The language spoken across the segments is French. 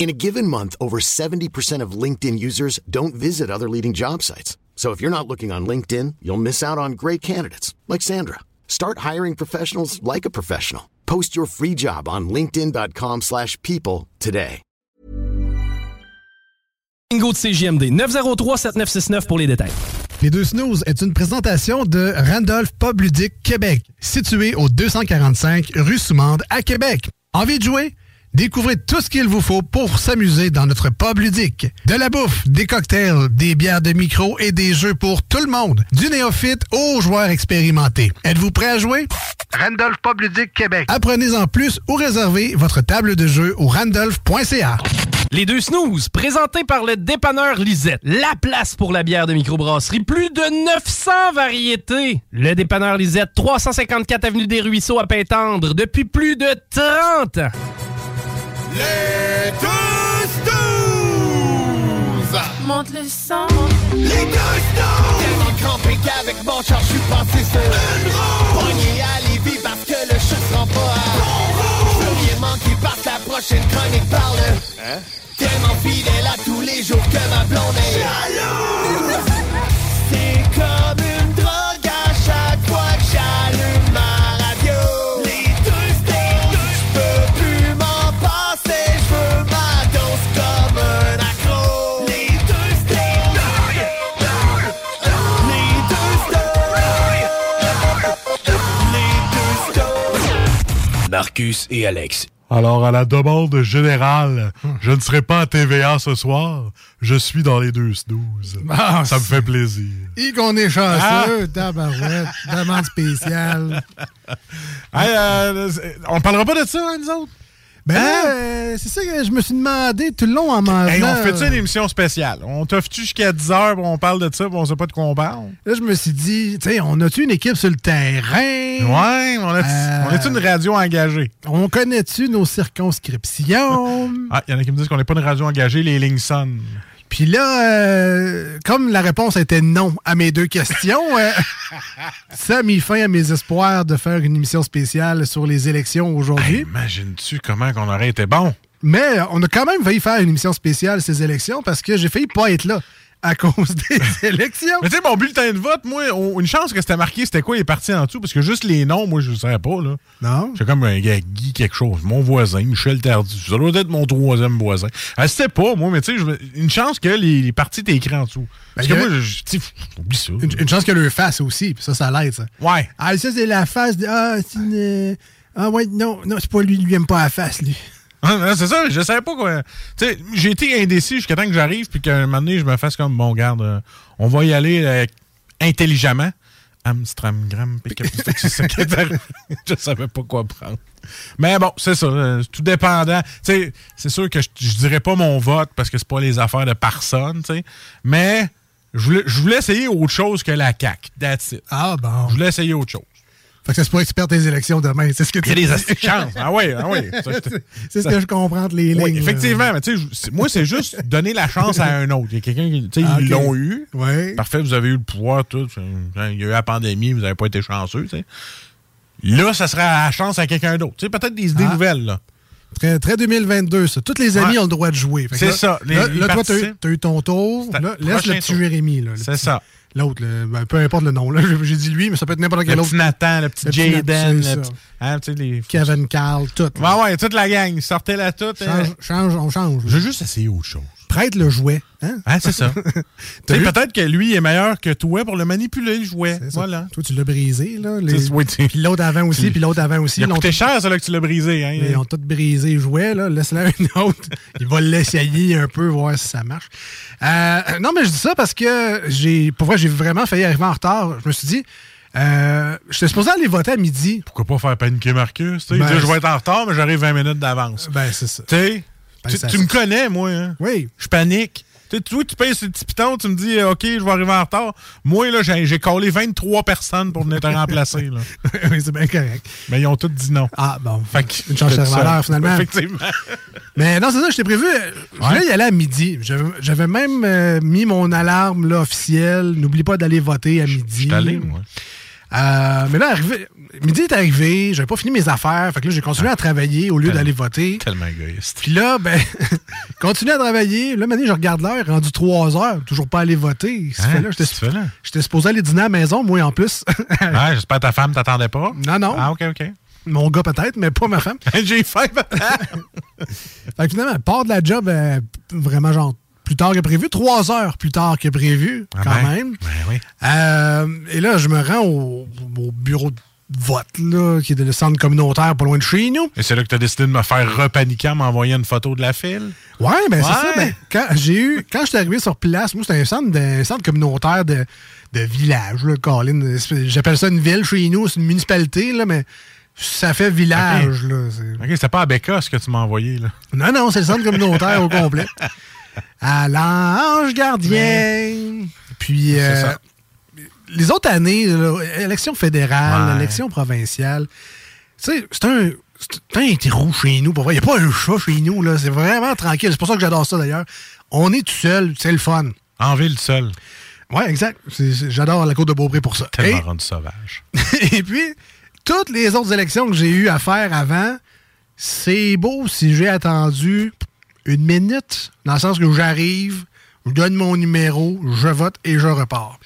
In a given month, over 70% of LinkedIn users don't visit other leading job sites. So if you're not looking on LinkedIn, you'll miss out on great candidates like Sandra. Start hiring professionals like a professional. Post your free job on linkedin.com/people slash people today. Bingo de CGMD 903-7969 pour les détails. Les deux snooze est une présentation de Randolph Pub Ludique Québec, situé au 245 rue Soumande à Québec. Envie de jouer? Découvrez tout ce qu'il vous faut pour s'amuser dans notre pub ludique. De la bouffe, des cocktails, des bières de micro et des jeux pour tout le monde. Du néophyte aux joueurs expérimentés. Êtes-vous prêt à jouer? Randolph Pub Ludique Québec. Apprenez-en plus ou réservez votre table de jeu au randolph.ca. Les deux snooze, présentés par le dépanneur Lisette. La place pour la bière de microbrasserie. Plus de 900 variétés. Le dépanneur Lisette, 354 Avenue des Ruisseaux à Pintendre, depuis plus de 30 ans. Les deux snooze! Monte le sang. Les deux snooze! Tellement crampé qu'avec mon char, je suis passé sur une roue. Pogné à Lévis parce que le chat se rend pas à bon rien manqué par la prochaine chronique parle. Hein? Tellement fidèle à tous les jours que ma blonde est jalouse. Marcus et Alex. Alors, à la demande générale, je ne serai pas à TVA ce soir. Je suis dans les deux snooze. Ah, ça me fait plaisir. Et qu'on est chanceux, tabarouette, demande spéciale. Hey, euh, on parlera pas de ça, hein, nous autres? Ben Hein? euh, c'est ça que je me suis demandé tout le long en mangeant. Hey, on fait-tu une émission spéciale? On t'offre-tu jusqu'à 10 heures, on parle de ça, on sait pas de quoi on parle? Là, je me suis dit, tu sais, on a-tu une équipe sur le terrain? Ouais, on Euh, on est une radio engagée? On connaît-tu nos circonscriptions? Ah, il y en a qui me disent qu'on n'est pas une radio engagée, les lignes sonnent. Puis là, euh, comme la réponse était non à mes deux questions, euh, ça a mis fin à mes espoirs de faire une émission spéciale sur les élections aujourd'hui. Imagines-tu comment qu'on aurait été bon? Mais on a quand même failli faire une émission spéciale ces élections parce que j'ai failli pas être là à cause des élections. Mais tu sais, mon bulletin de vote, moi, on- une chance que c'était marqué c'était quoi les partis en dessous, parce que juste les noms, moi, je ne savais pas, là. Non? C'est comme un gars, Guy quelque chose, mon voisin, Michel Tardy. Ça doit être mon troisième voisin. Elle c'était pas, moi, mais tu sais, une chance que les, les partis étaient écrits en dessous. Parce Ben, que il moi, a- je, tu sais, oublie ça. Une, une chance que le face aussi, puis ça, ça l'aide, ça. Ouais. Ah, ça, c'est la face de. Ah, c'est une. Ah, ouais, non, non, c'est pas lui, lui aime pas la face, lui. C'est ça, je savais pas quoi. J'ai été indécis jusqu'à temps que j'arrive, puis qu'à un moment donné, je me fasse comme, bon, garde, euh, on va y aller euh, intelligemment. Amstramgram. C'est ça qui est arrivé. Je savais pas quoi prendre. Mais bon, c'est ça. euh, Tout dépendant. C'est sûr que je, je dirais pas mon vote parce que c'est pas les affaires de personne, tu sais. Mais je voulais, je voulais essayer autre chose que la CAQ. That's it. Ah, bon. Je voulais essayer autre chose. Fait que ça se pourrait que tu perdes tes élections demain. C'est ce que tu Il y a des dis. astuces de chance. Ah oui, ah oui. C'est ce que je comprends entre les lignes. Oui, là. effectivement, mais tu sais, moi, c'est juste donner la chance à un autre. Il y a quelqu'un qui, tu sais, Ah, ils ok. l'ont eu. Ouais. Parfait, vous avez eu le pouvoir, tout. Il y a eu la pandémie, vous n'avez pas été chanceux, tu sais. Là, ça serait la chance à quelqu'un d'autre. Tu sais, peut-être des idées Ah. nouvelles, là. Très, très 2022, ça. Tous les amis Ouais. ont le droit de jouer. C'est ça. Les- là, toi, participent. t'as eu ton tour. Là, laisse le petit tour. Jérémy. C'est ça. L'autre, ben, peu importe le nom. Là, j'ai dit lui, mais ça peut être n'importe quel autre. Nathan, le petit Le petit Jaden, le petit- hein, tu sais, les... Kevin Carl, tout. Ouais, ouais, toute la gang. Sortez-la toute. euh, Change, change, on change. Je veux juste essayer autre chose. Prête le jouet. Hein? Hein, c'est ça. Peut-être que lui est meilleur que toi pour le manipuler, le jouet. Voilà. Toi, tu l'as brisé. Là, les- oui, Puis l'autre avant aussi, Puis- puis l'autre avant aussi. Il a coûté cher, ça, là, que tu l'as brisé. Hein? Ils ont tout brisé le jouet, là. Laisse-la un autre. Il va l'essayer un peu, voir si ça marche. Euh, non, mais je dis ça parce que j'ai. Pour vrai, j'ai vraiment failli arriver en retard. Je me suis dit. Euh, J'étais supposé aller voter à midi. Pourquoi pas faire paniquer Marcus? Ben, dit, je vais être en retard, mais j'arrive 20 minutes d'avance. Ben, c'est ça. Tu sais, tu, ça- tu me connais, moi. Hein? Oui. Je panique. Tu sais, toi, tu payes ce petit piton, tu me dis, euh, OK, je vais arriver en retard. Moi, là, j'ai j'ai collé 23 personnes pour venir te remplacer. Là. oui, c'est bien correct. Mais ils ont tous dit non. Ah, bon. Fait que Une chance de valeur, finalement. Effectivement. Mais non, c'est ça, je t'ai prévu. Je voulais y aller à midi. J'avais j'avais même euh, mis mon alarme là, officielle. N'oublie pas d'aller voter à midi. Je allé, moi. Euh, mais là, arrivé, midi est arrivé, j'avais pas fini mes affaires. Fait que là, j'ai continué à travailler au lieu d'aller voter. Tellement égoïste. Puis là, ben, continué à travailler. Là, maintenant, je regarde l'heure, rendu 3 heures, toujours pas allé voter. Hein? J'étais supposé aller dîner à la maison, moi en plus. Ouais, J'espère que ta femme t'attendait pas. non, non. Ah, OK, OK. Mon gars peut-être, mais pas ma femme. J'ai faim. Fait que finalement, elle part de la job euh, vraiment genre plus tard que prévu, trois heures plus tard que prévu, Ah quand ben, même. Ben oui. Euh, et là, je me rends au, au bureau de vote, là, qui est le centre communautaire pas loin de chez nous. Et c'est là que tu as décidé de me faire repaniquer en m'envoyant une photo de la file? Ouais, ben c'est ça. Ben, quand j'ai eu, quand je suis arrivé sur place, moi, c'était un centre, un centre communautaire de, de village, là, Colin. J'appelle ça une ville chez nous, c'est une municipalité, là, mais ça fait village, là. c'est- OK, c'était pas à Becca ce que tu m'as envoyé, là. Non, non, c'est le centre communautaire au complet. À l'ange gardien. Puis, euh, ça. les autres années, élection fédérale, Ouais. élection provinciale, tu sais, c'est un. C'est un trou chez nous. Il n'y a pas un chat chez nous, là. C'est vraiment tranquille. C'est pour ça que j'adore ça, d'ailleurs. On est tout seul, c'est le fun. En ville seul. Ouais, exact. J'adore la côte de Beaupré pour ça. Tellement Et- rendu sauvage. et puis, toutes les autres élections que j'ai eu à faire avant, c'est beau si j'ai attendu une minute, dans le sens que j'arrive, je donne mon numéro, je vote et je repars.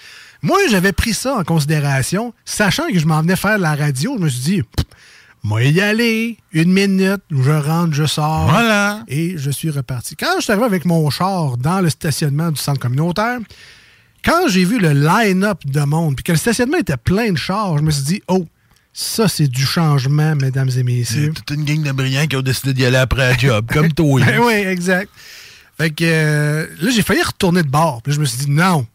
Moi, j'avais pris ça en considération, sachant que je m'en venais faire la radio, je me suis dit, moi y aller, une minute, je rentre, je sors. Voilà. Et je suis reparti. Quand je suis arrivé avec mon char dans le stationnement du centre communautaire, quand j'ai vu le line-up de monde, puis que le stationnement était plein de chars, je me suis dit, oh, ça, c'est du changement, mesdames et messieurs. toute une gang de brillants qui ont décidé d'y aller après la job, comme toi. Ben oui, exact. Fait que euh, là, j'ai failli retourner de bord. Puis là, je me suis dit, non.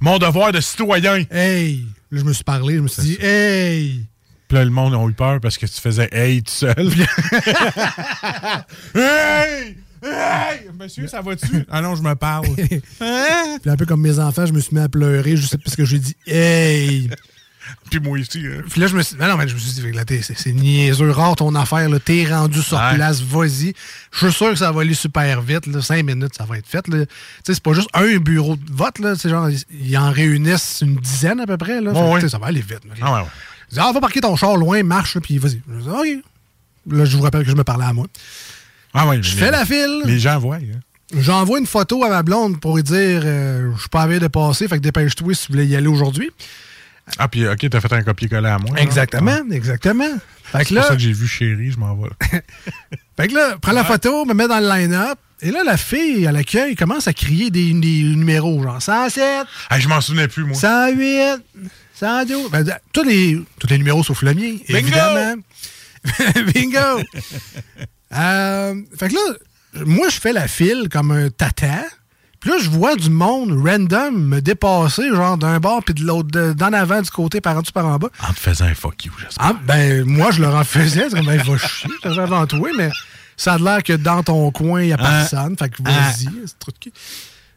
Mon devoir de citoyen. Hey! Là, je me suis parlé, je me suis dit, hey! Puis là, le monde a eu peur parce que tu faisais hey tout seul. hey! Hey! Monsieur, ça va-tu? Ah non, je me parle. Hein? Puis un peu comme mes enfants, je me suis mis à pleurer juste parce que j'ai dit, hey! Puis moi aussi. hein. Puis là, je me suis non, non, mais je me suis dit, c'est niaiseux, rare ton affaire. T'es rendu sur Ouais. place, vas-y. Je suis sûr que ça va aller super vite, là. Cinq minutes, ça va être fait, là. Tu sais, c'est pas juste un bureau de vote, là. C'est genre, ils en réunissent une dizaine à peu près, là. Fait Ça va aller vite. là. Ah ouais, ouais. Ah, va parquer ton char loin, marche, puis vas-y. Je dis, OK. Là, je vous rappelle que je me parlais à moi. Ah ouais, Je les- fais la file. Les gens voient. hein. J'envoie une photo à ma blonde pour lui dire, euh, je suis pas à de passer, fait que dépêche-toi si tu voulais y aller aujourd'hui. Ah, puis OK, t'as fait un copier-coller à moi. là. Exactement, exactement. Fait que C'est là, pour ça que j'ai vu chérie, je m'en vais. Fait que là, prends la photo, me met dans le line-up. Et là, la fille à l'accueil commence à crier des, des numéros, genre 107, Ah, je m'en souvenais plus, moi. 108, 112. Ben, tous, les, tous les numéros sauf le mien, Bingo! évidemment. Bingo! Euh, fait que là, moi, je fais la file comme un tata. Puis là, je vois du monde random me dépasser, genre d'un bord puis de l'autre, de- d'en avant, du côté, par en dessous, par en bas. En te faisant un fuck you, j'espère. Ah, ben, moi, je leur en faisais. Ben, il va chier, avant toi, mais ça a l'air que dans ton coin, il n'y a Ah. personne. Fait que vas-y, c'est trop de cul.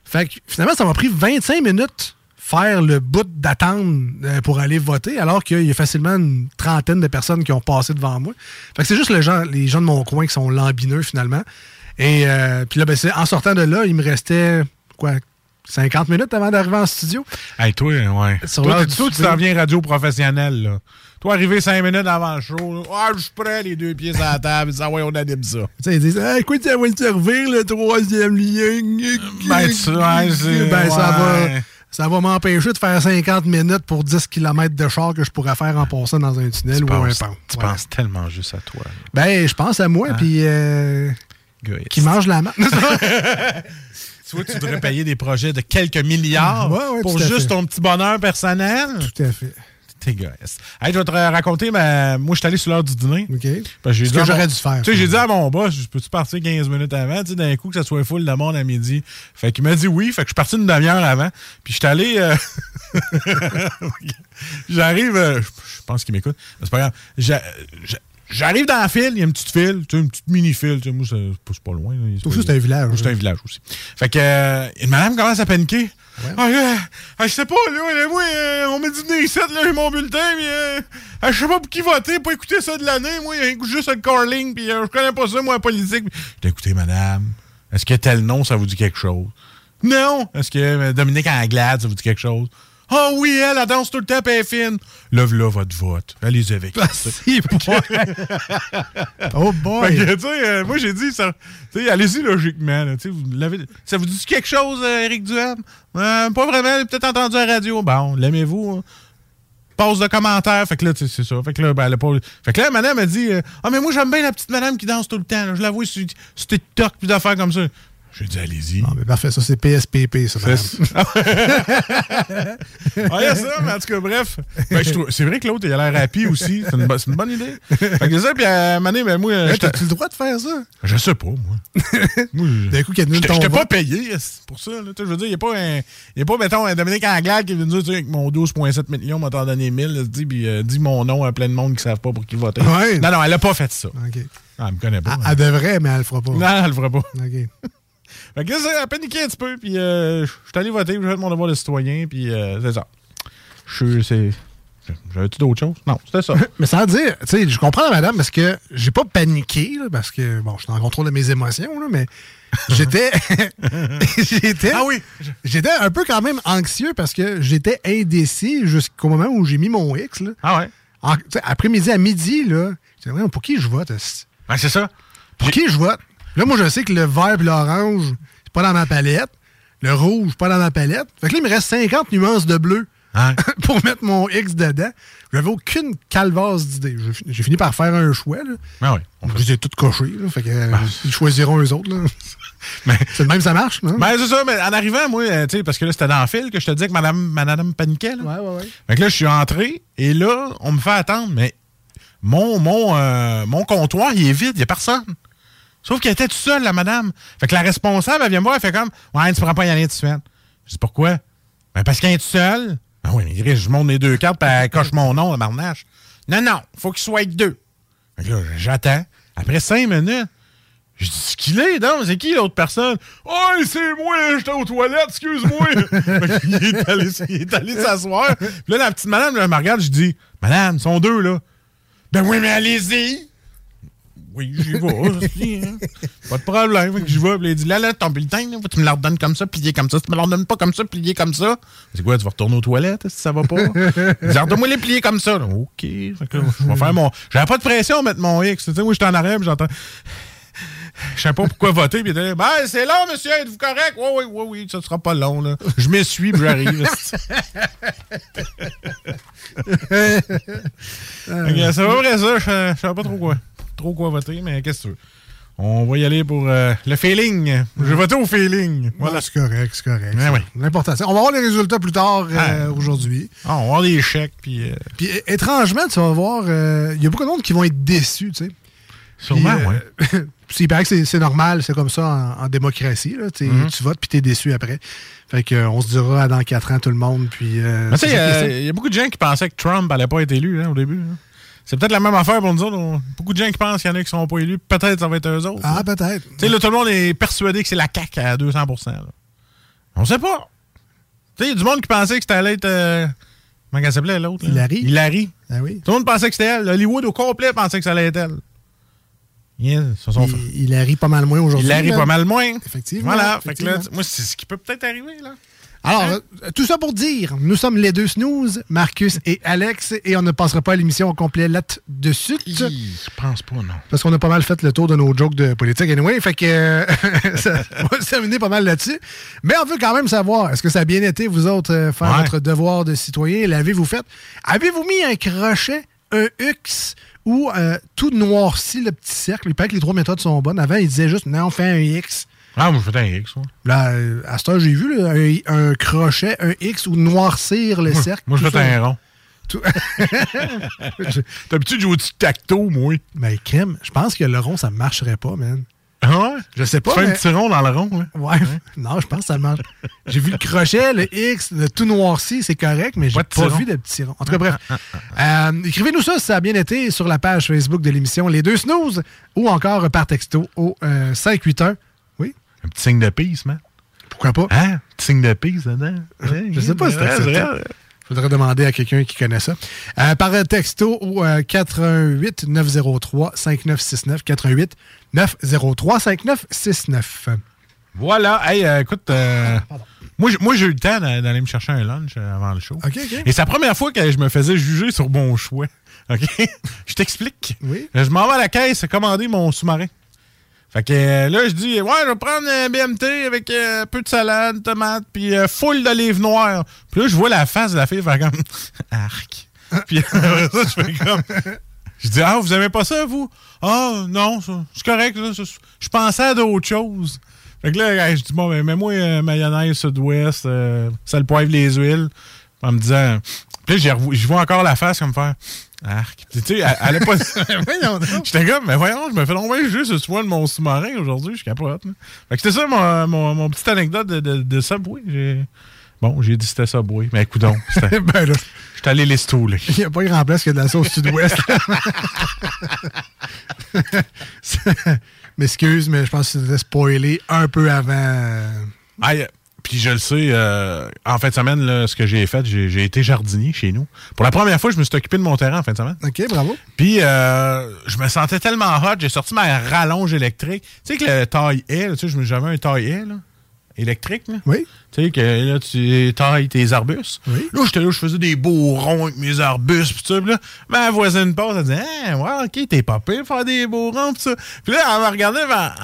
Fait que finalement, ça m'a pris 25 minutes faire le bout d'attendre euh, pour aller voter, alors qu'il y a facilement une trentaine de personnes qui ont passé devant moi. Fait que c'est juste le gens- les gens de mon coin qui sont lambineux, finalement. Et euh, puis là, ben, en sortant de là, il me restait, quoi, 50 minutes avant d'arriver en studio. Hey, toi, ouais. Sur toi, tu- tu t'en viens radio professionnelle, là? Toi, arrivé cinq minutes avant le show, là. Ah, je suis prêt, les deux pieds sur la table. Ça, ouais, on anime ça. Tu sais, ils disent Ah, Écoute, ça va te servir le troisième lien. Ben, tu- ouais, Ben, ça va. Ça va m'empêcher de faire 50 minutes pour 10 km de char que je pourrais faire en passant dans un tunnel Tu ou un pont. tu penses tellement juste à toi. là. Ben, je pense à moi, puis euh, Égoïste. qui mange la main. Tu vois, tu devrais payer des projets de quelques milliards Ouais, ouais, pour juste ton petit bonheur personnel. Tout à fait. T'es égoïste. Hey, je vais te raconter, ma... moi, je suis allé sur l'heure du dîner. OK. Ce que j'aurais dû faire. Tu sais, j'ai dit à mon boss, je peux-tu partir 15 minutes avant, tu sais, d'un coup, que ça soit full de monde à midi. Fait qu'il m'a dit oui, fait que je suis parti une demi-heure avant. Puis je suis allé. euh, J'arrive. euh, Je pense qu'il m'écoute. C'est pas grave. J'arrive dans la file, il y a une petite file, tu sais, une petite mini-file. Tu sais, moi, c'est pas- loin. là. Tout ça, c'est un village. C'est un village aussi. Fait que euh, une madame commence à paniquer. Ah, là, ah, je sais pas, là, moi, euh, on m'a dit venir ici, là, j'ai mon bulletin, mais euh, ah, je sais pas pour qui voter, pas écouter ça de l'année, moi, a juste le carling, puis euh, je connais pas ça, moi, en politique. J'ai écoutez, madame, est-ce que tel nom, ça vous dit quelque chose? Non! Est-ce que euh, Dominique Anglade, ça vous dit quelque chose? Ah oui, elle, elle danse tout le temps, elle est fine. Lève là votre vote. Allez-y avec ça. Oh Fait boy! que, euh, moi, j'ai dit, ça, allez-y logiquement. là, vous ça vous dit quelque chose, euh, Éric Duham? Euh, pas vraiment, peut-être entendu à la radio. Bon, l'aimez-vous? hein? Pause de commentaires. Fait que là, c'est ça. Fait que là, ben, elle a pas... Fait que là, madame a dit, euh, ah, mais moi, j'aime bien la petite madame qui danse tout le temps. là. Je la vois sur, sur TikTok, puis d'affaires comme ça. J'ai dit, allez-y. Ah, ben, parfait, ça, c'est PSPP, ça. Ah, ça, mais en tout cas, bref. Ben, c'est vrai que l'autre, il a l'air happy aussi. C'est une, bo- c'est une bonne idée. Fait que ça, puis à un moment donné, ben, moi, Hey, T'as-tu le droit de faire ça? je sais pas, moi. D'un coup, J'étais j'étais pas payé pour ça. Là. Je veux dire, il n'y a pas, un, y a pas mettons, un Dominique Anglade qui vient nous dire tu sais, avec mon 12,7 millions, m'a t'en donné 1000, là, dit, puis euh, dit mon nom à plein de monde qui ne savent pas pour qui voter. Ouais. Non, non, elle a pas fait ça. OK. Ah, elle me connaît pas. Elle, hein. elle devrait, mais elle le fera pas. Non, elle le fera pas. OK. Fait que là, a paniqué un petit peu, puis euh, je suis allé voter, j'ai fait mon devoir de citoyen, puis euh, c'est ça. Je suis. J'avais-tu d'autres choses? Non, c'était ça. Mais sans dire, tu sais, je comprends la madame parce que j'ai pas paniqué, là, parce que, bon, je suis en contrôle de mes émotions, là, mais j'étais. j'étais. Ah oui! J'étais un peu quand même anxieux parce que j'étais indécis jusqu'au moment où j'ai mis mon X, là. Ah ouais? Après-midi à midi, là, pour qui je vote? Ouais, c'est ça. Pour qui je vote? Là, moi, je sais que le vert et l'orange, c'est pas dans ma palette. Le rouge, pas dans ma palette. Fait que là, il me reste 50 nuances de bleu Hein? pour mettre mon X dedans. J'avais aucune calvasse d'idée. J'ai fi- J'ai fini par faire un choix. Là. Ah ouais. Je les ai toutes cochées. Là, fait que, euh, ils choisiront eux autres. là. Mais- C'est le même, ça marche, non? Ben, c'est ça, mais en arrivant, moi, euh, tu sais, parce que là, c'était dans le fil que je te disais que madame, madame paniquait, là. Ouais, ouais, ouais. Fait que là, je suis entré et là, on me fait attendre, mais mon, mon, euh, mon comptoir, il est vide, il n'y a personne. Sauf qu'elle était toute seule, la madame. Fait que la responsable, elle vient me voir, elle fait comme Ouais, tu pourras pas y aller de suite. Je dis pourquoi? Ben parce qu'elle est toute seule. Ben oui, mais je monte les deux cartes, puis elle coche mon nom, la marnache. Non, non, faut qu'il soit deux. Fait que là, j'attends. Après cinq minutes, je dis, c'est qui est, donc? C'est qui l'autre personne? Oh, c'est moi, j'étais aux toilettes, excuse-moi. Qu'il est allé, il est allé s'asseoir. Puis là, la petite madame, elle me regarde, je dis, madame, ils sont deux, là. Ben oui, mais allez-y. Oui, j'y vais. hein. Pas de problème. Que j'y vais. Puis il dit, là, là, ton bulletin, là, tu me le redonnes comme ça, plié comme ça. Si tu me le redonnes pas comme ça, plié comme ça. C'est quoi, tu vas retourner aux toilettes si ça va pas? Il dit, redonne-moi les pliés comme ça. OK. Je vais faire mon. J'avais pas de pression à mettre mon X. Tu sais, moi, j'étais en arrière, j'entends. Je sais pas pourquoi voter. Puis il ben, c'est long, monsieur, êtes-vous correct? Oui, oui, oui, oui, ça sera pas long, là. Je m'essuie, puis j'arrive. Ok, c'est vrai, ça. Je sais pas trop quoi. Trop quoi voter, mais qu'est-ce que tu veux? On va y aller pour euh, le feeling. Je vais voter au feeling. Voilà, c'est correct, c'est correct. Ouais, ouais. L'important, c'est- on va voir les résultats plus tard euh, Ah. aujourd'hui. Ah, on va avoir des chèques, puis. euh, Puis étrangement, tu vas voir, il y a beaucoup de monde qui vont être déçus, tu sais. Sûrement, puis il paraît que c'est- normal, c'est comme ça en, en démocratie. Là, tu votes puis t'es déçu après. Fait que, on se dira dans quatre ans tout le monde. Puis, il y a beaucoup de gens qui pensaient que Trump n'allait pas être élu hein, au début. hein. C'est peut-être la même affaire pour nous autres. On- Beaucoup de gens qui pensent qu'il y en a qui ne seront pas élus. Peut-être ça va être eux autres. Ah, peut-être. Tu sais, là, tout le monde est persuadé que c'est la CAQ à 200 là. On sait pas. Tu sais, il y a du monde qui pensait que c'était allait être. euh, comment elle s'appelait l'autre? Hillary. Ah oui. Tout le monde pensait que c'était elle. Hollywood au complet pensait que ça allait être elle. Yeah, ça sont Il, il arrive pas mal moins aujourd'hui. Il arrive pas mal moins. Effectivement. Voilà. Fait que là, moi, c'est ce qui peut peut-être arriver, là. Alors, euh, tout ça pour dire, nous sommes les deux snooze, Marcus et Alex, et on ne passera pas l'émission au complet là-dessus. Je pense pas, non. Parce qu'on a pas mal fait le tour de nos jokes de politique anyway, fait que euh, ça va se terminer pas mal là-dessus. Mais on veut quand même savoir, est-ce que ça a bien été, vous autres, euh, faire Ouais. votre devoir de citoyen? L'avez-vous fait? Avez-vous mis un crochet, un X ou euh, tout noirci le petit cercle? Il paraît que les trois méthodes sont bonnes. Avant, il disait juste, non, on fait un X. Ah, moi, je fais un X, moi. Là, euh, à ce temps, j'ai vu là, un, un crochet, un X ou noircir le Moi, cercle. moi, je fais un rond. Tout- D'habitude, je joue au tic-tac-toe, moi. Mais Kim, je pense que le rond, ça marcherait pas, man. Ah ouais? Je sais pas. Tu fais mais- un petit rond dans le rond, là. Ouais. Non, je pense que ça marche. J'ai vu le crochet, le X, le tout noirci, c'est correct, mais j'ai Pas pas, de vu de petit rond. En tout cas, bref. Euh, Écrivez-nous ça si ça a bien été sur la page Facebook de l'émission Les Deux Snooze ou encore par texto au euh, 581. Un petit signe de peace, man. Pourquoi pas? Hein? Petit signe de peace dedans. Je sais pas si c'est. Faudrait demander à quelqu'un qui connaît ça. Euh, par texto au euh, 88 903 5969 88 903 5969. Voilà. Hey, euh, écoute, euh, moi, j'ai- moi, j'ai eu le temps d'a- d'aller me chercher un lunch euh, avant le show. OK, OK. Et c'est la première fois que je me faisais juger sur mon choix. OK? je t'explique. Oui. Je m'en vais à la caisse commander mon sous-marin. Fait que euh, là, je dis, ouais, je vais prendre un BMT avec euh, un peu de salade, tomate, puis euh, full d'olives noires. Puis là, je vois la face de la fille faire comme, arc. Puis après ça, je fais comme, je dis, ah, vous aimez pas ça, vous? Ah, non, c'est correct, là, je pensais à d'autres choses. Fait que là, je dis, bon, ben, mets-moi euh, mayonnaise sud-ouest, sel, poivre, les huiles. En me disant, puis là, je vois encore la face comme faire, arc. Tu sais, elle, elle a pas. J'étais comme, mais voyons, je me fais bien juste ce soin de mon sous-marin aujourd'hui, je capote. là. Fait que c'était ça mon, mon, mon petite anecdote de, de, de Subway. Bon, j'ai dit c'était Subway, mais écoute donc, c'était- ben là, j'étais allé les stouler. il n'y a pas grand place que de la sauce sud-ouest. M'excuse, mais je pense que c'était spoilé un peu avant. Ah, puis je le sais, euh, en fin de semaine, là, ce que j'ai fait, j'ai été jardinier chez nous. Pour la première fois, je me suis occupé de mon terrain en fin de semaine. OK, bravo. Puis euh, je me sentais tellement hot, j'ai sorti ma rallonge électrique. Tu sais que le taille là, tu sais, j'avais un taille là, électrique, là. Oui. Tu sais, que là, tu tailles tes arbustes. Oui. Là, j'étais là, je faisais des beaux ronds avec mes arbustes, pis ça. Pis là, ma voisine passe, elle dit, ah, ouais, ok, t'es pas pire, faire des beaux ronds, pis ça. Puis là, elle m'a regardé, elle m'a-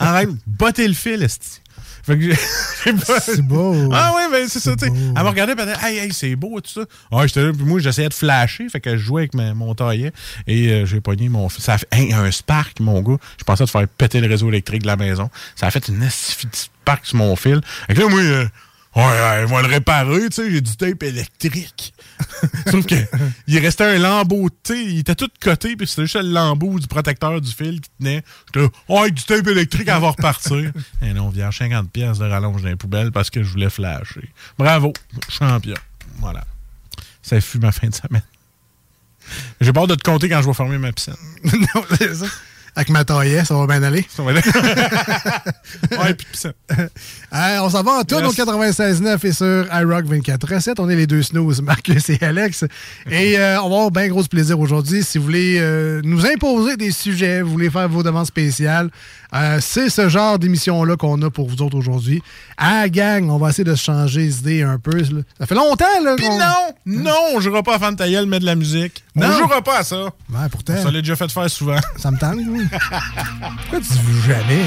en, en, de botter le fil, esti. Fait que j'ai- j'ai pas- C'est beau. Ah oui, ben c'est ça, tu sais. Elle m'a regardé, puis elle dit, hey, hey, c'est beau, tout ça. Ouais, j'étais là, puis moi, j'essayais de flasher, fait que je jouais avec ma- mon taillet, et euh, j'ai pogné mon. Ça a fait hey, un spark, mon gars. Je pensais de faire péter le réseau électrique de la maison. Ça a fait une de spark sur mon fil. Fait que là, moi, euh, ouais, ouais, ils vont le réparer, tu sais, j'ai du tape électrique. Sauf que, il restait un lambeau, tu sais, il était tout coté, puis c'était juste le lambeau du protecteur du fil qui tenait. J'étais là, oh, avec du tape électrique, elle va repartir. Et non, vient 50 pièces de rallonge dans les poubelles parce que je voulais flasher. Bravo, champion. Voilà. Ça fut ma fin de semaine. J'ai peur de te compter quand je vais fermer ma piscine. non, c'est ça. Avec ma taillette, ça va bien aller. Ça va être- ouais, puis. Hey, on s'en va en tourne Yes. au 96.9 et sur iRock 24.7. On est les deux snooze, Marcus et Alex. Et euh, on va avoir bien gros plaisir aujourd'hui. Si vous voulez euh, nous imposer des sujets, vous voulez faire vos demandes spéciales, euh, c'est ce genre d'émission-là qu'on a pour vous autres aujourd'hui. Ah, gang, on va essayer de se changer les idées un peu. là. Ça fait longtemps, là. Puis non, non, on jouera pas à Fan ta gueule, mais de la musique. Non. On jouera pas à ça. Ouais, pourtant, Ça l'a déjà fait faire souvent. ça me tente, oui. Pourquoi tu dis jamais?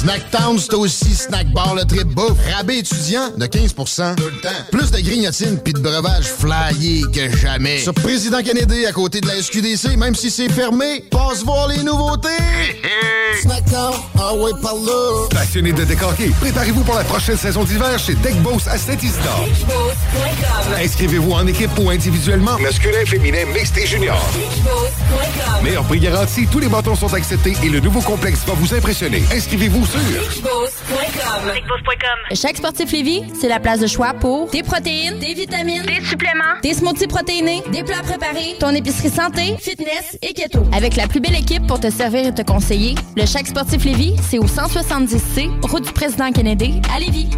Snacktown, c'est aussi Snack Bar le trip bouffe. Rabais étudiant de 15 Tout le temps. Plus de grignotines puis de breuvages flyés que jamais. Sur Président Kennedy, à côté de la SQDC, même si c'est fermé, passe voir les nouveautés. Snacktown, ah ouais, par là. Passionné de décorquer, préparez-vous pour la prochaine saison d'hiver chez Deck Boss à Saint-Isidore. Inscrivez-vous en équipe ou individuellement. Masculin, féminin, mixte et junior. Meilleur prix garanti, tous les bâtons sont acceptés et le nouveau complexe va vous impressionner. Inscrivez-vous sur Chaque sportif Lévis, c'est la place de choix pour des protéines, des vitamines, des suppléments, des smoothies protéinés, des plats préparés, ton épicerie santé, fitness et keto. Avec la plus belle équipe pour te servir et te conseiller, le Chaque sportif Lévis, c'est au 170C, route du président Kennedy, à Lévis.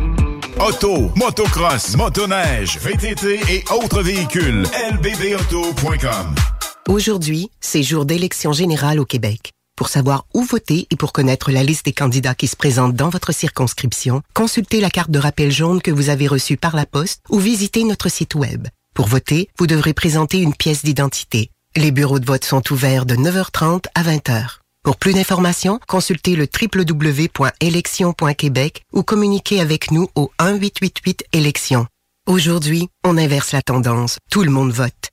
Auto, motocross, motoneige, VTT et autres véhicules. lbbauto.com. Aujourd'hui, c'est jour d'élection générale au Québec. Pour savoir où voter et pour connaître la liste des candidats qui se présentent dans votre circonscription, consultez la carte de rappel jaune que vous avez reçue par la poste ou visitez notre site Web. Pour voter, vous devrez présenter une pièce d'identité. Les bureaux de vote sont ouverts de 9h30 à 20h. Pour plus d'informations, consultez le www.élections.québec ou communiquez avec nous au 1-888-élections. Aujourd'hui, on inverse la tendance. Tout le monde vote.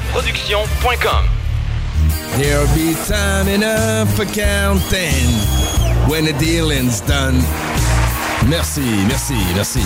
Satireproduction.com There'll be time enough for counting when the dealing's done. Merci, merci, merci.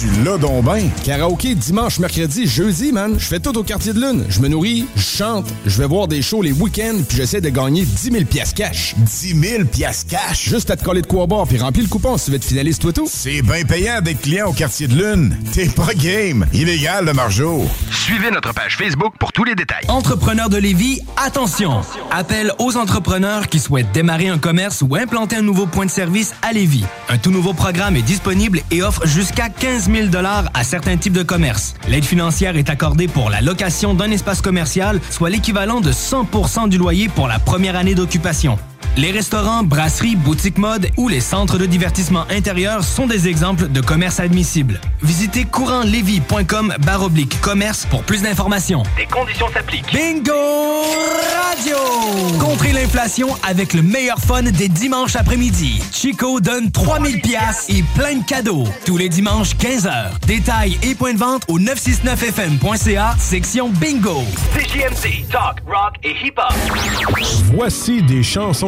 Tu l'as donc ben. Karaoké dimanche, mercredi, jeudi, man. Je fais tout au quartier de lune. Je me nourris, je chante, je vais voir des shows les week-ends, puis j'essaie de gagner 10 000 piastres cash. 10 000 piastres cash? Juste à te coller de quoi boire, puis remplir le coupon si tu veux être finaliste toi tout. C'est bien payant d'être client au quartier de lune. T'es pas game. Illégal, le margeau. Suivez notre page Facebook pour tous les détails. Entrepreneurs de Lévis, attention! Appel aux entrepreneurs qui souhaitent démarrer un commerce ou implanter un nouveau point de service à Lévis. Un tout nouveau programme est disponible et offre jusqu'à 15 000 à certains types de commerces. L'aide financière est accordée pour la location d'un espace commercial, soit l'équivalent de 100% du loyer pour la première année d'occupation. Les restaurants, brasseries, boutiques mode ou les centres de divertissement intérieur sont des exemples de commerces admissibles. Visitez courantlevy.com baroblique commerce pour plus d'informations. Des conditions s'appliquent. Bingo Radio! Contrez l'inflation avec le meilleur fun des dimanches après-midi. Chico donne 3000 pièces et plein de cadeaux. Tous les dimanches 15h. Détails et points de vente au 969fm.ca, section Bingo. CJMD, talk, rock et hip-hop. Voici des chansons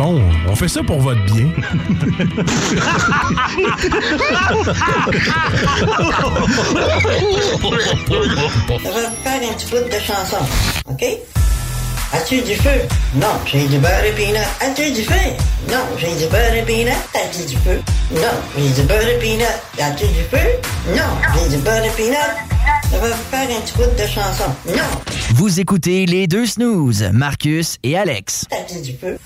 Fond, on fait ça pour votre bien. On va faire un petit bout de chanson, OK? As-tu du feu? Non, j'ai du beurre et peanut. As-tu du feu? Non, j'ai du beurre et peanut. As-tu du feu? Non, j'ai du beurre et peanut. As-tu du feu? Non, j'ai du beurre et peanut. On va faire un petit bout de chanson. Non, Vous écoutez les deux snooze, Marcus et Alex. as-tu du feu?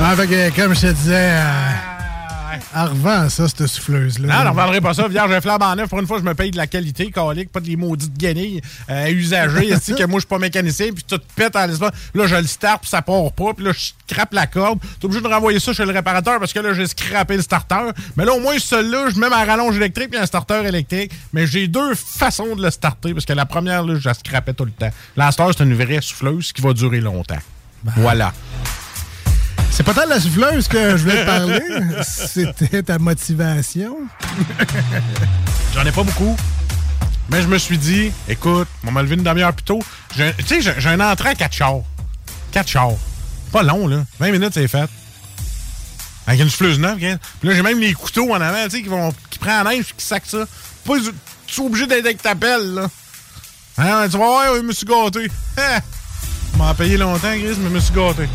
Ah, fait que, comme je te disais, euh, elle revend ça, cette souffleuse-là. Non, non, on ne vendrait pas ça. Vierge un flamme en neuf. Pour une fois, je me paye de la qualité, calique, pas de les maudites guenilles euh, usagées. Est-ce que moi, je suis pas mécanicien, puis tout pète en l'espace? Là, je le start, puis ça part pas, puis là, je scrape la corde. T'es obligé de renvoyer ça chez le réparateur parce que là, j'ai scrappé le starter. Mais là, au moins, celui-là, je mets ma rallonge électrique puis un starter électrique. Mais j'ai deux façons de le starter parce que la première, là, je la scrapais tout le temps. La c'est une vraie souffleuse qui va durer longtemps. Voilà. C'est pas tant la souffleuse que je voulais te parler. C'était ta motivation. J'en ai pas beaucoup. Mais je me suis dit, écoute, on m'a levé une demi-heure plus tôt. Tu sais, j'ai- un entrée à 4 chars. 4 chars. Pas long, là. 20 minutes, c'est fait. Avec une souffleuse neuve. Puis là, j'ai même les couteaux en avant, tu sais, qui, vont, qui prennent la neige qui sacent ça. Pas, tu es obligé d'être avec ta pelle, là. Hein, tu vas voir, je me suis gâté. M'en payé longtemps, Gris, mais je me suis gâté.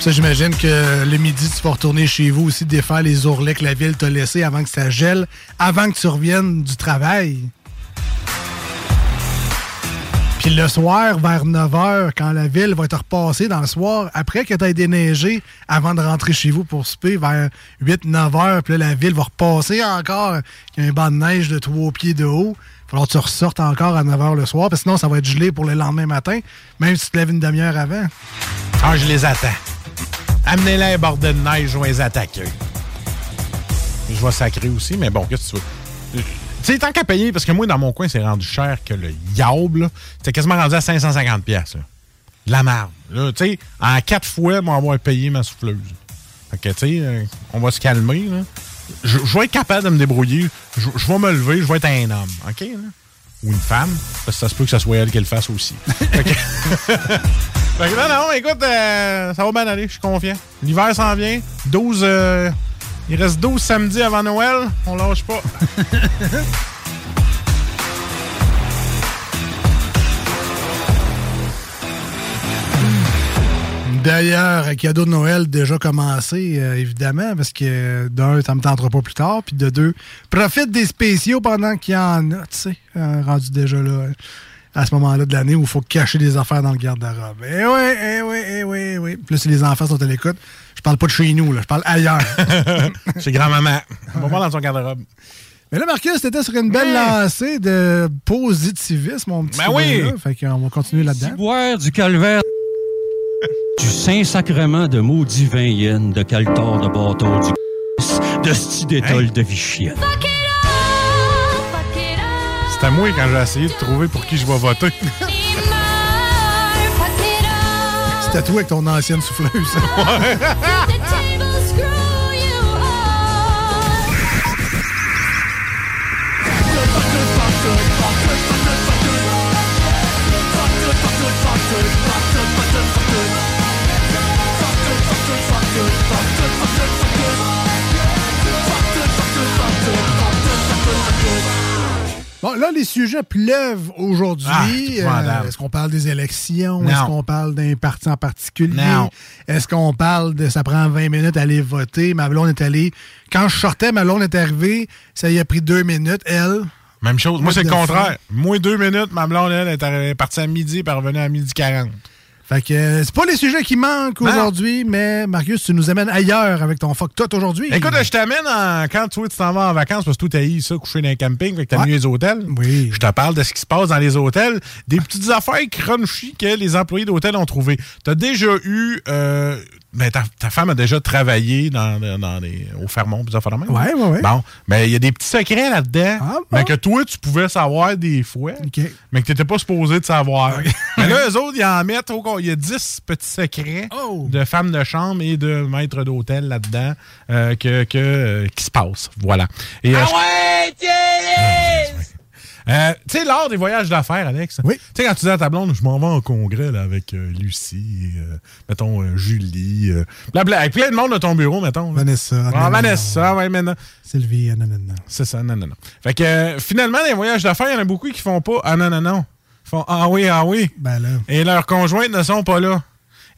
Ça, j'imagine que le midi, tu vas retourner chez vous aussi défaire les ourlets que la ville t'a laissés avant que ça gèle, avant que tu reviennes du travail. Puis le soir, vers 9h, quand la ville va être repassée dans le soir, après que tu aies déneigé, avant de rentrer chez vous pour souper, vers 8-9h, puis là, la ville va repasser encore. Il y a un banc de neige de trois pieds de haut. Il va falloir que tu ressortes encore à 9h le soir, parce que sinon, ça va être gelé pour le lendemain matin, même si tu te lèves une demi-heure avant. Ah, je les attends. Amenez-les un bordel de neige, je vais les attaquer. Je vais sacrer aussi, mais bon, qu'est-ce que tu veux? Tu sais, tant qu'à payer, parce que moi, dans mon coin, c'est rendu cher que le là. C'est quasiment rendu à 550 pièces. La marde. Là, tu sais, en quatre fois, on va avoir payé ma souffleuse. Fait que, tu sais, euh, on va se calmer, là. je, vais être capable de me débrouiller. Je, vais me lever, je vais être un homme, OK? Ou une femme, parce que ça se peut que ça soit elle qui le fasse aussi. Fait que- Fait que non, non, écoute, euh, ça va bien aller, je suis confiant. L'hiver s'en vient. 12, euh, il reste 12 samedis avant Noël. On lâche pas. D'ailleurs, un cadeau de Noël déjà commencé, euh, évidemment, parce que d'un, ça me tentera pas plus tard, puis de deux, profite des spéciaux pendant qu'il y en a, tu sais, euh, rendu déjà là, à ce moment-là de l'année où il faut cacher des affaires dans le garde-robe. Eh oui, eh oui, eh oui, eh oui. Puis là, si les enfants sont à l'écoute, je parle pas de chez nous, là, je parle ailleurs. Chez grand-maman. On va voir dans son garde-robe. Mais là, Marcus, t'étais sur une belle lancée de positivisme, mon petit Ben oui. là. Fait qu'on va continuer là-dedans. Boire du calvaire du Saint-Sacrement de maudit vin yen de caltor de bâton du de sti d'étole de Vichienne. C'est à moi quand j'ai essayé de trouver pour qui je vais voter. C'était toi avec ton ancienne souffleuse. sujets pleuvent aujourd'hui. Ah. Euh, Est-ce qu'on parle des élections? Est-ce qu'on parle d'un parti en particulier? Est-ce qu'on parle de ça prend 20 minutes à aller voter? Ma blonde est allée. Quand je sortais, ma blonde est arrivée. Ça y a pris deux minutes. Elle. Même chose. Moi, c'est le contraire. Moi, deux minutes, ma blonde, elle, est partie à midi et revenue à midi 40. Fait que euh, c'est pas les sujets qui manquent aujourd'hui, mais Marcus, tu nous amènes ailleurs avec ton fuck tout aujourd'hui. Écoute, je t'amène en- quand toi, tu t'en vas en vacances parce que toi, t'as ça, coucher dans un camping, fait que t'as Ouais. les hôtels. Oui. Je te parle de ce qui se passe dans les hôtels, des petites affaires crunchy que les employés d'hôtel ont trouvées. T'as déjà eu. euh, ben, ta, ta femme a déjà travaillé dans, dans les, au Fermont, pis ça fait. Ouais, ouais, ouais. Bon, mais il y a des petits secrets là-dedans, Ah, mais que toi, tu pouvais savoir des fois, mais que t'étais pas supposé de savoir. mais là, eux autres, ils en mettent, au- il y a 10 petits secrets Oh. de femmes de chambre et de maîtres d'hôtel là-dedans euh, que, que, euh, qui se passent. Voilà. Et, euh, euh, tu sais, lors des voyages d'affaires, Alex, Oui. tu sais, quand tu dis à ta blonde, je m'en vais en congrès là, avec euh, Lucie, euh, mettons, Julie, blabla, avec plein de monde de ton bureau, mettons. là. Vanessa. Ah, Vanessa, ouais, maintenant. Sylvie, non, non, non. C'est ça, non, non, non. Fait que, finalement, les voyages d'affaires, il y en a beaucoup qui font pas Ah non, non, non. Ils font Ah oui, ah oui. Ben là. Et leurs conjointes ne sont pas là.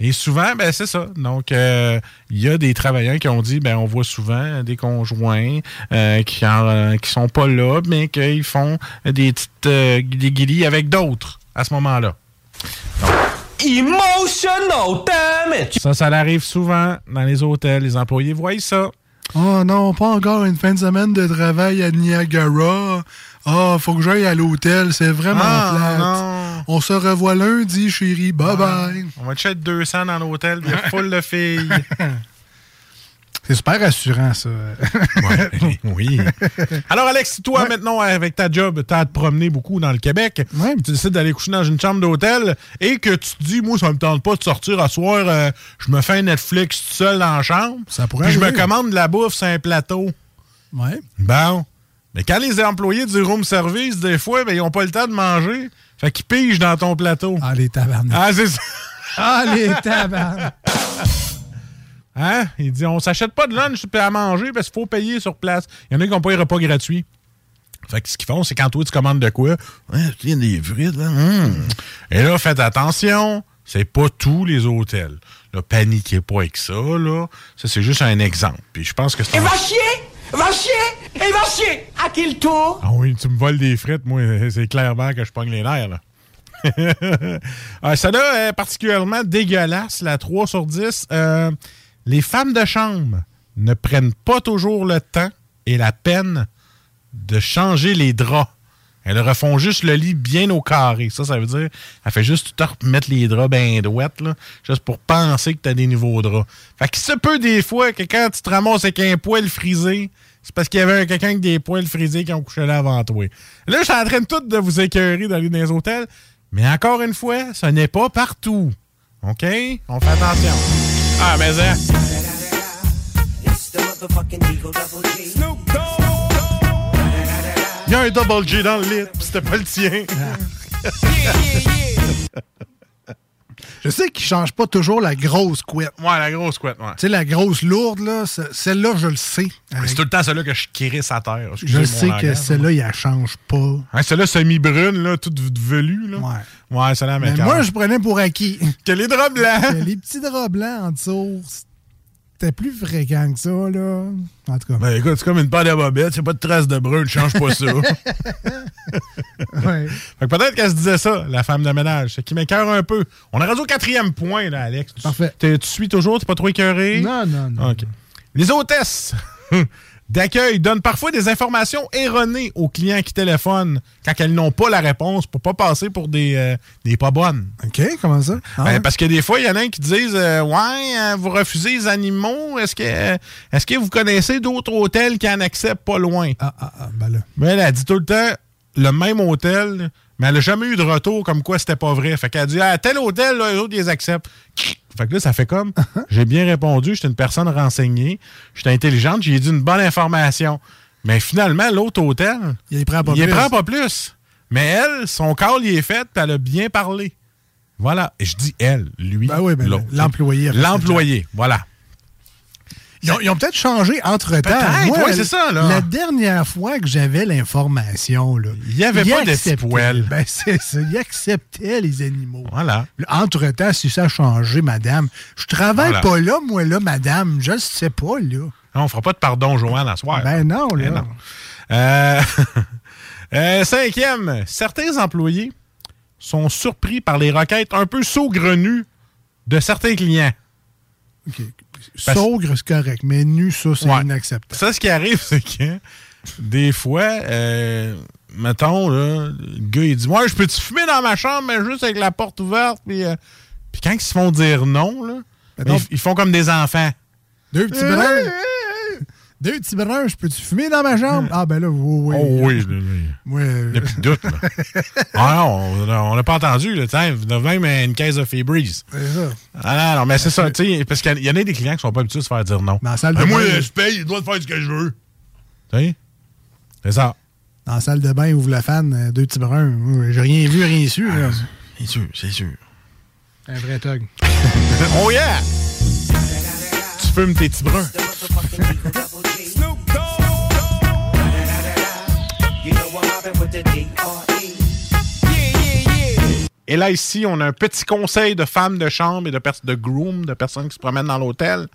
Et souvent, ben c'est ça. Donc, euh, il y a des travailleurs qui ont dit, ben on voit souvent des conjoints euh, qui en, euh, qui sont pas là, mais qu'ils font des petites euh, guilis avec d'autres à ce moment-là. Emotional damage! Ça, ça arrive souvent dans les hôtels. Les employés voient ça. Oh non, pas encore une fin de semaine de travail à Niagara. Ah, faut que j'aille à l'hôtel, c'est vraiment Ah, plate. non. On se revoit lundi, chérie. Bye bye. On va te chercher 200 dans l'hôtel, il y a full de filles. C'est super rassurant, ça. Ouais, oui. Alors, Alex, si toi, maintenant, avec ta job, t'as à te promener beaucoup dans le Québec, tu décides d'aller coucher dans une chambre d'hôtel et que tu te dis, moi, ça me tente pas de sortir à soir, euh, je me fais un Netflix tout seul dans la chambre, Ça pourrait puis je me commande de la bouffe sur un plateau. Ouais. Bon. Mais quand les employés du room service, des fois, ben, ils ont pas le temps de manger, fait qu'ils pigent dans ton plateau. Ah, les tabarnak. Ah, c'est ça. Ah, les tabarnak. Hein? Il dit on s'achète pas de lunch à manger parce qu'il faut payer sur place. Il y en a qui n'ont pas les repas gratuits. Fait que ce qu'ils font, c'est quand toi tu commandes de quoi, ouais, tu viens des frites, là. hum. Et là, faites attention, c'est pas tous les hôtels. Là, paniquez pas avec ça, là. Ça, c'est juste un exemple. Puis je pense que c'est. Va chier Va chier Et va chier À quel tour? Ah oui, tu me voles des frites, moi, c'est clairement que je pogne les nerfs, là. ah, ça là est particulièrement dégueulasse, la 3 sur 10. Euh, les femmes de chambre ne prennent pas toujours le temps et la peine de changer les draps. Elles refont juste le lit bien au carré. Ça, ça veut dire elle fait juste tout remettre les draps bien douettes, là, juste pour penser que tu as des nouveaux draps. Fait que ça peut des fois que quand tu te ramasses avec un poil frisé, c'est parce qu'il y avait quelqu'un avec des poils frisés qui ont couché là avant toi. Là, je suis train de tout de vous écœurer d'aller dans les hôtels, mais encore une fois, ce n'est pas partout. OK? On fait attention. Ah, mais G. Snoop Il y a un double G dans le lit, pis c'était pas le tien. Je sais qu'ils changent pas toujours la grosse couette. Ouais, la grosse couette, ouais. Tu sais, la grosse lourde, là, ce- celle-là, je le sais. C'est tout le temps celle-là que je crisse à terre. Je sais que celle-là, il la change pas. Hein, celle-là semi-brune, là, toute velue, là. Ouais. Ouais, celle-là, Mais mais moi, je prenais pour acquis. Que les draps blancs. Que les petits draps blancs en dessous, c'était plus fréquent que ça, là. En tout cas. Ben écoute, c'est comme une paire de bobettes, c'est pas de traces de brun, change pas ça. Ouais. Fait que peut-être qu'elle se disait ça, la femme de ménage. C'est qui m'écœure un peu. On est rendu au quatrième point, là, Alex. Parfait. Tu suis toujours, t'es pas trop écœuré? Non, non, non. OK. Les hôtesses d'accueil donnent parfois des informations erronées aux clients qui téléphonent quand elles n'ont pas la réponse pour pas passer pour des, euh, des pas bonnes. OK, comment ça? Ah Ben, ouais? parce que des fois, il y en a qui disent euh, Ouais, euh, vous refusez les animaux. Est-ce que, euh, est-ce que vous connaissez d'autres hôtels qui en acceptent pas loin? Ah, ah, ah, ben là. Mais elle a dit tout le temps le même hôtel, mais elle n'a jamais eu de retour comme quoi c'était pas vrai. Fait qu'elle a dit Ah, tel hôtel, là, les autres, ils les acceptent. Fait que là, ça fait comme j'ai bien répondu, j'étais une personne renseignée, j'étais intelligente, j'ai dit une bonne information. Mais finalement, l'autre hôtel, Il les prend pas plus. prend pas plus. Mais elle, son call, il est fait, puis elle a bien parlé. Voilà. Et je dis elle, lui. Ben oui, ben, l'autre. l'employé L'employé, voilà. Ils ont, peut-être changé entre-temps. Peut-être, ouais, c'est ça, là. La dernière fois que j'avais l'information, là, Il y avait pas de poils. Ben, c'est ça. Ils acceptaient les animaux. Voilà. Entre-temps, si ça a changé, madame, je travaille Voilà. pas là, moi, là, madame. Je le sais pas, là. Non, on fera pas de pardon, Joanne, à soir. Ben non, là. Ben non. Euh, euh, cinquième, certains employés sont surpris par les requêtes un peu saugrenues de certains clients. Parce- Saugre, c'est correct, mais nu, ça, c'est Ouais. inacceptable. Ça, ce qui arrive, c'est que des fois, euh, mettons, là, le gars, il dit Moi, je peux-tu fumer dans ma chambre, mais juste avec la porte ouverte? Puis, euh, puis quand ils se font dire non, là, Mettons- ils, ils font comme des enfants. Deux petits bruns. Deux petits bruns, je peux-tu fumer dans ma chambre? Ah, ben là, oui, oui. Oh oui. Moi, euh, Il n'y a plus de doute. Là. ah non, on n'a pas entendu. Là, Tiens, vous avez même une caisse de Febreze. c'est ça. Ah non, non, mais c'est ça. tu sais, Parce qu'il y en a des clients qui sont pas habitués de se faire dire non. Dans la salle de Mais moi, bain, je paye, il doit faire ce que je veux. Tu sais? C'est ça. Dans la salle de bain, ouvre la fan, euh, deux petits bruns. Oui, J'ai rien vu, rien su. là. C'est sûr, c'est sûr. Un vrai tug. oh yeah! Tu fumes tes petits bruns. Et là, ici, on a un petit conseil de femmes de chambre et de, pers- de groom, de personnes qui se promènent dans l'hôtel.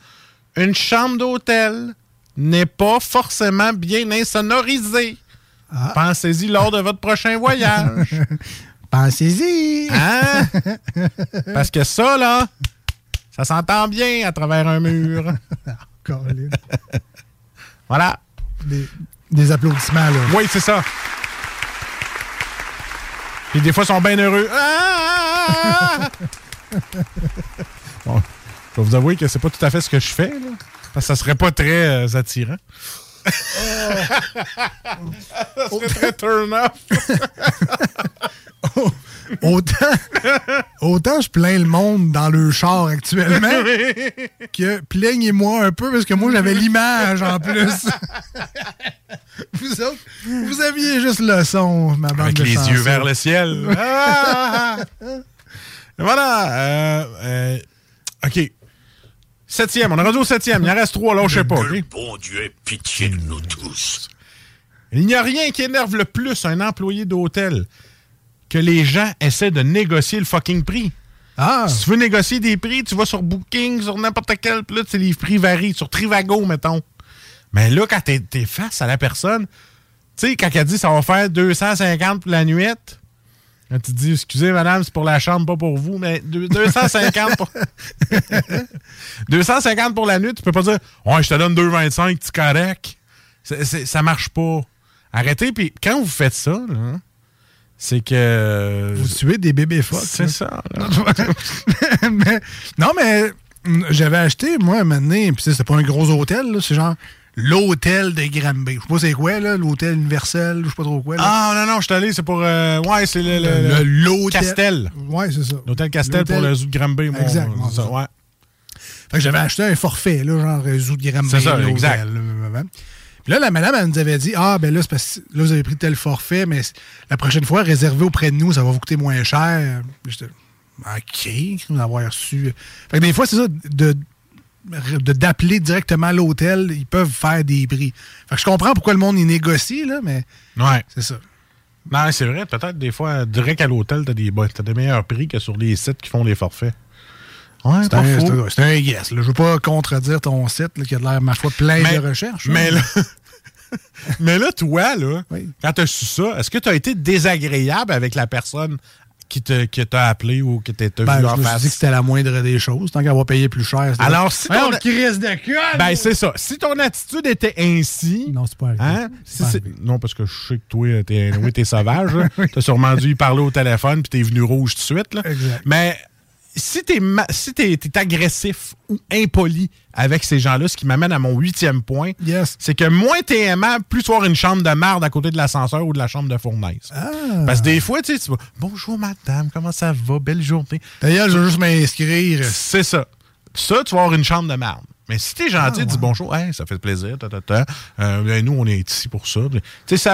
Une chambre d'hôtel n'est pas forcément bien insonorisée. Pensez-y lors de votre prochain voyage. Pensez-y! Hein? Parce que ça, là, ça s'entend bien à travers un mur. Colin. voilà. Des, des applaudissements, là. Oui, c'est ça. Puis des fois, ils sont bien heureux. Ah! Bon, je vais vous avouer que c'est pas tout à fait ce que je fais, là. Parce que ça serait pas très euh, attirant. ça serait très turn off. autant, autant je plains le monde dans le char actuellement que plaignez-moi un peu parce que moi j'avais l'image en plus. vous autres, vous aviez juste le son, ma bande Avec de les yeux vers le ciel. Ah! voilà. euh, euh, OK. Septième. On est rendu au septième. Il en reste trois, là, je sais pas. Bon Dieu ait pitié de nous tous. Il n'y a rien qui énerve le plus un employé d'hôtel que les gens essaient de négocier le fucking prix. Ah. Si tu veux négocier des prix, tu vas sur Booking, sur n'importe quel, puis là, tu sais, les prix varient. Sur Trivago, mettons. Mais là, quand t'es es face à la personne, tu sais, quand elle dit ça va faire 250 pour la nuit, là, tu te dis, excusez madame, c'est pour la chambre, pas pour vous, mais deux- 250 pour... 250 pour la nuit, tu peux pas dire, ouais, je te donne 2,25, tu correct. C'est- c'est- ça marche pas. Arrêtez, puis quand vous faites ça, là, c'est que... Vous tuez des bébés phoques. C'est ça. Mais- non, mais mm, j'avais acheté, moi, maintenant, puis tu sais, c'était pas un gros hôtel, c'est genre l'hôtel de Granby. Je sais pas c'est quoi, là, l'hôtel universel, je sais pas trop quoi. là. Ah non, non, je suis allé, c'est pour... euh, ouais, c'est le... le- Le- le- l'hôtel- Castel. Ouais, c'est ça. L'hôtel Castel pour le zoo de Granby. moi, Exact, c'est ouais, ça, ça. ouais. Fait que j'avais acheté un forfait, là, genre euh, Zoudgram C'est ça, exact. Là, Puis là, la madame, elle nous avait dit Ah, ben là, c'est parce que là, vous avez pris tel forfait, mais la prochaine fois, réservez auprès de nous, ça va vous coûter moins cher. J'étais OK, d'avoir reçu. Fait que des fois, c'est ça, de d'appeler directement l'hôtel, ils peuvent faire des prix. Fait que je comprends pourquoi le monde y négocie, là, mais Ouais. c'est ça. Non, c'est vrai. Peut-être des fois, direct à l'hôtel, t'as des, t'as des meilleurs prix que sur les sites qui font des forfaits. Ouais, C'est un, guess. Là. Je veux pas contredire ton site là, qui a de l'air, ma foi, plein Mais- de recherches. Mais là. mais là, toi, là, quand tu as su ça, est-ce que tu as été désagréable avec la personne qui te- qui t'a appelé ou qui t'a t'a Ben, vu je en me suis face? dit que c'était la moindre des choses. Tant qu'elle va payer plus cher. Alors, si ton- crise de cul! Ben, c'est ça. Si ton attitude était ainsi. Non, c'est pas. Hein? Si pas non, parce que je sais que toi, t'es oui, t'es sauvage. T'as sûrement dû y parler au téléphone puis t'es venu rouge tout de suite. Là. Exact. Mais si t'es agressif ou impoli avec ces gens-là, ce qui m'amène à mon huitième point, c'est que moins t'es aimable, plus tu vas avoir une chambre de marde à côté de l'ascenseur ou de la chambre de fournaise. Ah. Parce que des fois, tu sais, tu vas Bonjour madame, comment ça va? Belle journée. D'ailleurs, je veux juste m'inscrire. C'est ça. Ça, tu vas avoir une chambre de marde. Mais si t'es gentil, Ah, dis bonjour, hey, ça fait plaisir, ta, ta, ta. Euh, ben, nous, on est ici pour ça. Tu sais,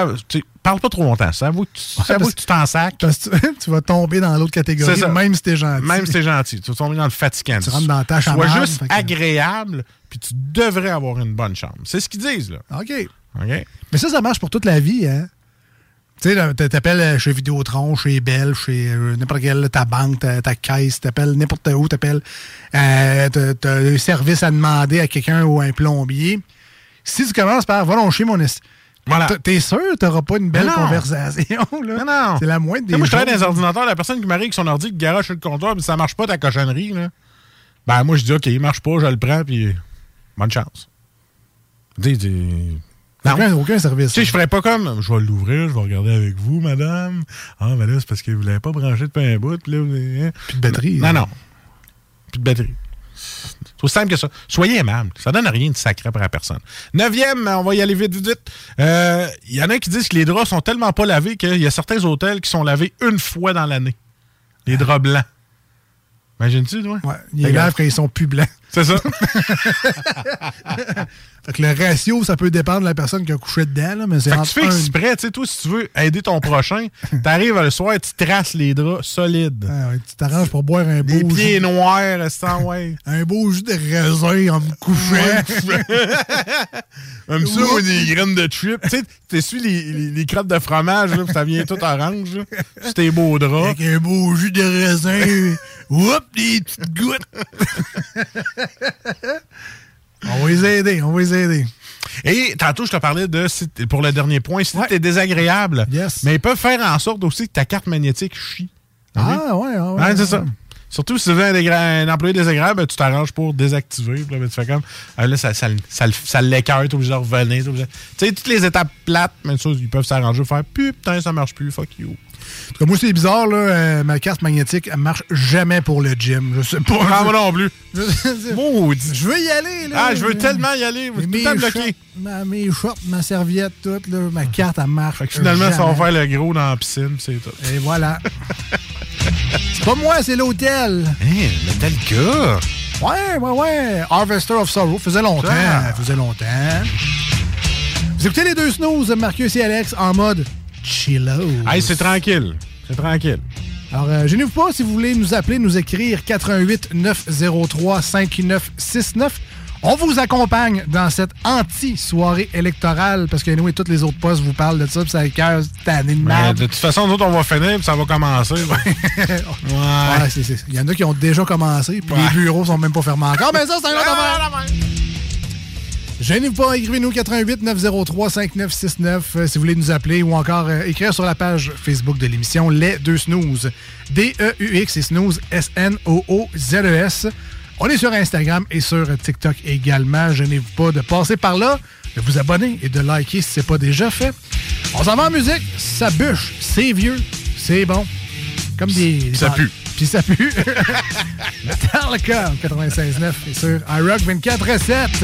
parle pas trop longtemps. Ça avoue que tu t'en sacs. Parce que tu, tu vas tomber dans l'autre catégorie, ça. même si t'es gentil. Même si t'es gentil. Tu vas tomber dans le fatigant. Tu rentres dans la tâche Sois juste que- agréable, puis tu devrais avoir une bonne chambre. C'est ce qu'ils disent, là. OK. OK? Mais ça, ça marche pour toute la vie, hein? Tu sais, t'appelles euh, chez Vidéotron, chez Bell, chez euh, n'importe quelle, ta banque, ta, ta caisse, t'appelles n'importe où, t'appelles, euh, t'as- un service à demander à quelqu'un ou à un plombier. Si tu commences par, va chez mon esti. Voilà. T'es sûr que t'auras pas une belle non. conversation, là? non. C'est la moindre des moi, je travaille dans les ordinateurs, la personne qui m'arrive avec son ordi, qui garage sur le comptoir, puis ça marche pas ta cochonnerie, là. Ben, moi, je dis, OK, il marche pas, je le prends, puis bonne chance. Dis, dis. Non. Aucun, aucun service. Tu sais, je ferais pas comme, je vais l'ouvrir, je vais regarder avec vous, madame. Ah, ben là, c'est parce que vous l'avez pas branché depuis un bout, puis là, hein? Plus de batterie. Non, hein. non. Plus de batterie. C'est aussi simple que ça. Soyez aimable. Ça donne rien de sacré pour la personne. Neuvième, on va y aller vite, vite, vite. Euh, Il y en a qui disent que les draps sont tellement pas lavés qu'il y a certains hôtels qui sont lavés une fois dans l'année. Les draps blancs. Imagines-tu, toi? Ouais, ils lavent quand ils sont plus blancs. C'est ça. Fait que le ratio, ça peut dépendre de la personne qui a couché dedans, là, mais c'est tu fais un- exprès, tu sais, toi, si tu veux aider ton prochain, t'arrives le soir, tu traces les draps solides. Ah ouais, tu t'arranges pour boire un beau Les pieds jus- noirs, restant, ouais. un beau jus de raisin en me couchant. Comme ça, ou des graines de trip. Tu sais, t'essuies les, les, les crottes de fromage, là, ça vient tout orange, là. C'est tes beaux draps. Avec un beau jus de raisin. Oups, des petites gouttes. On va les aider, on va les aider. Et tantôt, je te parlais de, pour le dernier point, si t'es désagréable, mais ils peuvent faire en sorte aussi que ta carte magnétique chie. Ah, ouais, ah, ouais. Ouais, c'est ça. Surtout si tu veux un, employé désagréable, ben, tu t'arranges pour désactiver. Puis là, ben, tu fais comme. ah, là, ça, ça, ça, ça l'écœure, t'es obligé de revenir. Tu sais, toutes les étapes plates, mais ça, ils peuvent s'arranger pour faire putain, ça marche plus, fuck you. En tout cas, moi, c'est bizarre, là. euh, ma carte magnétique, elle marche jamais pour le gym. Je sais pas. Ah, moi non plus. Je, veux y aller, là. Ah, je veux tellement y aller. Tout le temps bloqué. ma- mes shorts, ma serviette, tout, là, ma carte, elle marche. Fait que finalement, ça va faire le gros dans la piscine, c'est tout. Et voilà. c'est pas moi, c'est l'hôtel. Hein, Metallica? Ouais, ouais, ouais. Harvester of Sorrow. Faisait longtemps. Ah. Faisait longtemps. Vous écoutez les deux snooze, Marcus et Alex, en mode chillo. Hey, c'est tranquille. C'est tranquille. Alors, euh, gênez-vous pas si vous voulez nous appeler, nous écrire 88 903 5969. On vous accompagne dans cette anti-soirée électorale parce que nous et tous les autres postes vous parlent de ça, puis ça cœur cette année de merde. de toute façon, nous autres, on va finir, puis ça va commencer. là. Ouais, Il y en a qui ont déjà commencé, puis les bureaux sont même pas fermés encore. Mais ça, c'est un autre affaire. Gênez-vous pas, écrivez-nous 88 903 5969 euh, si vous voulez nous appeler ou encore euh, écrire sur la page Facebook de l'émission Les Deux Snooze. D-E-U-X et Snooze S-N-O-O-Z-E-S. On est sur Instagram et sur TikTok également. Gênez-vous pas de passer par là, de vous abonner et de liker si ce n'est pas déjà fait. On s'en va en musique, ça bûche, c'est vieux, c'est bon. Comme des. Ça pue. Puis ça pue. Metallica 96.9 et sur iRock 24.7.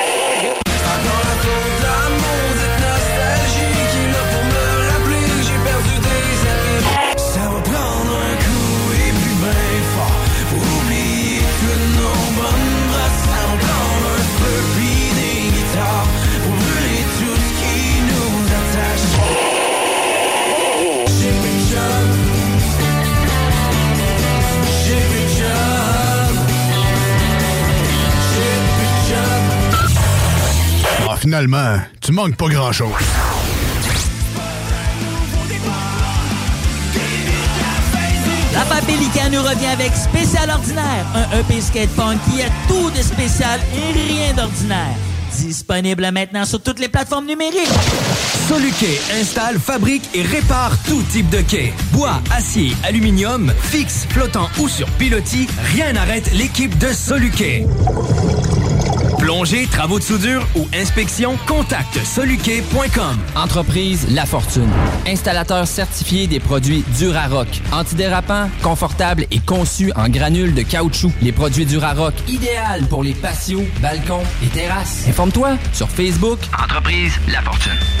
Finalement, tu manques pas grand-chose. La Papélica nous revient avec Spécial Ordinaire, un EP skatepunk qui a tout de spécial et rien d'ordinaire. Disponible maintenant sur toutes les plateformes numériques. Soluquet installe, fabrique et répare tout type de quai. Bois, acier, aluminium, fixe, flottant ou sur pilotis, rien n'arrête l'équipe de Soluquet. Plongée, travaux de soudure ou inspection, contacte soluquet.com. Entreprise La Fortune. Installateur certifié des produits Durarock. Antidérapant, confortable et conçu en granules de caoutchouc. Les produits Durarock, idéal pour les patios, balcons et terrasses. Informe-toi sur Facebook. Entreprise La Fortune.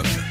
Club.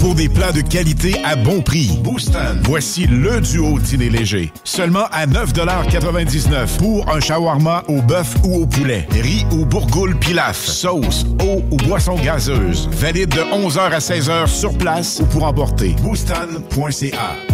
Pour des plats de qualité à bon prix. Boostan. Voici le duo dîner léger. Seulement à 9,99 pour un shawarma au bœuf ou au poulet. Riz ou bourgoule pilaf. Sauce, eau ou boisson gazeuse. Valide de 11h à 16h sur place ou pour emporter. Boostan.ca.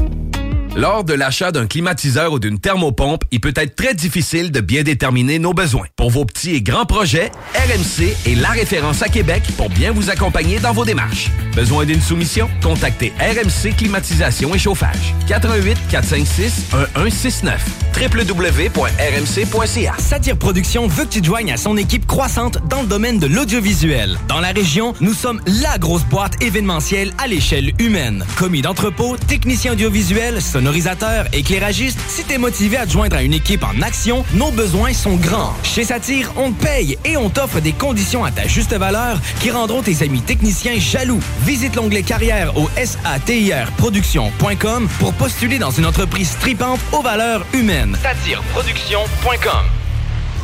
Lors de l'achat d'un climatiseur ou d'une thermopompe, il peut être très difficile de bien déterminer nos besoins. Pour vos petits et grands projets, RMC est la référence à Québec pour bien vous accompagner dans vos démarches. Besoin d'une soumission? Contactez RMC Climatisation et Chauffage. 88 456 1169 www.rmc.ca Satire Productions veut que tu joignes à son équipe croissante dans le domaine de l'audiovisuel. Dans la région, nous sommes la grosse boîte événementielle à l'échelle humaine. Commis d'entrepôt, technicien audiovisuel, sonorisateur, éclairagiste, si t'es motivé à te joindre à une équipe en action, nos besoins sont grands. Chez Satire, on te paye et on t'offre des conditions à ta juste valeur qui rendront tes amis techniciens jaloux. Visite l'onglet carrière au satirproduction.com pour postuler dans une entreprise stripante aux valeurs humaines. Satireproduction.com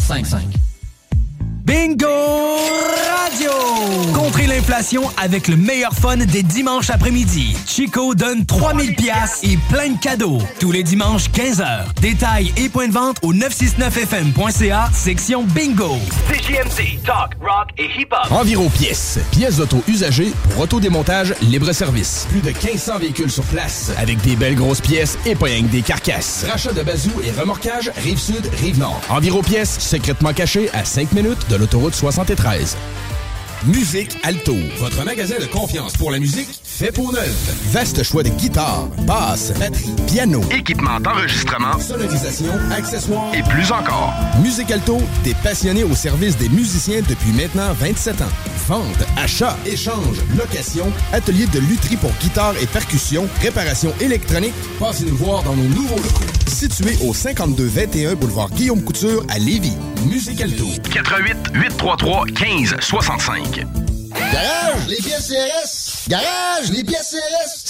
6555. Bingo Radio! Contrer l'inflation avec le meilleur fun des dimanches après-midi. Chico donne 3000 pièces et plein de cadeaux. Tous les dimanches 15h. Détails et points de vente au 969fm.ca, section bingo. CJMD, talk, rock et hip-hop. Enviro Pièces. Pièces d'auto usagées pour autodémontage libre-service. Plus de 1500 véhicules sur place avec des belles grosses pièces et pas rien que des carcasses. Rachat de bazou et remorquage Rive-Sud, Rive-Nord. Enviro Pièces, secrètement caché à 5 minutes de l'autoroute 73. Musique Alto, votre magasin de confiance pour la musique fait pour neuf. Vaste choix de guitares, basses, batterie, piano, Équipement d'enregistrement sonorisation, accessoires et plus encore. Musique Alto, des passionnés au service des musiciens depuis maintenant 27 ans. Vente, achat, échange, location, atelier de lutherie pour guitare et percussion, réparation électronique. Passez nous voir dans nos nouveaux locaux. Situé au 5221 boulevard Guillaume Couture à Lévis. Musique Alto. 88 833 15 65. Garage, les pièces CRS. Garage, les pièces CRS.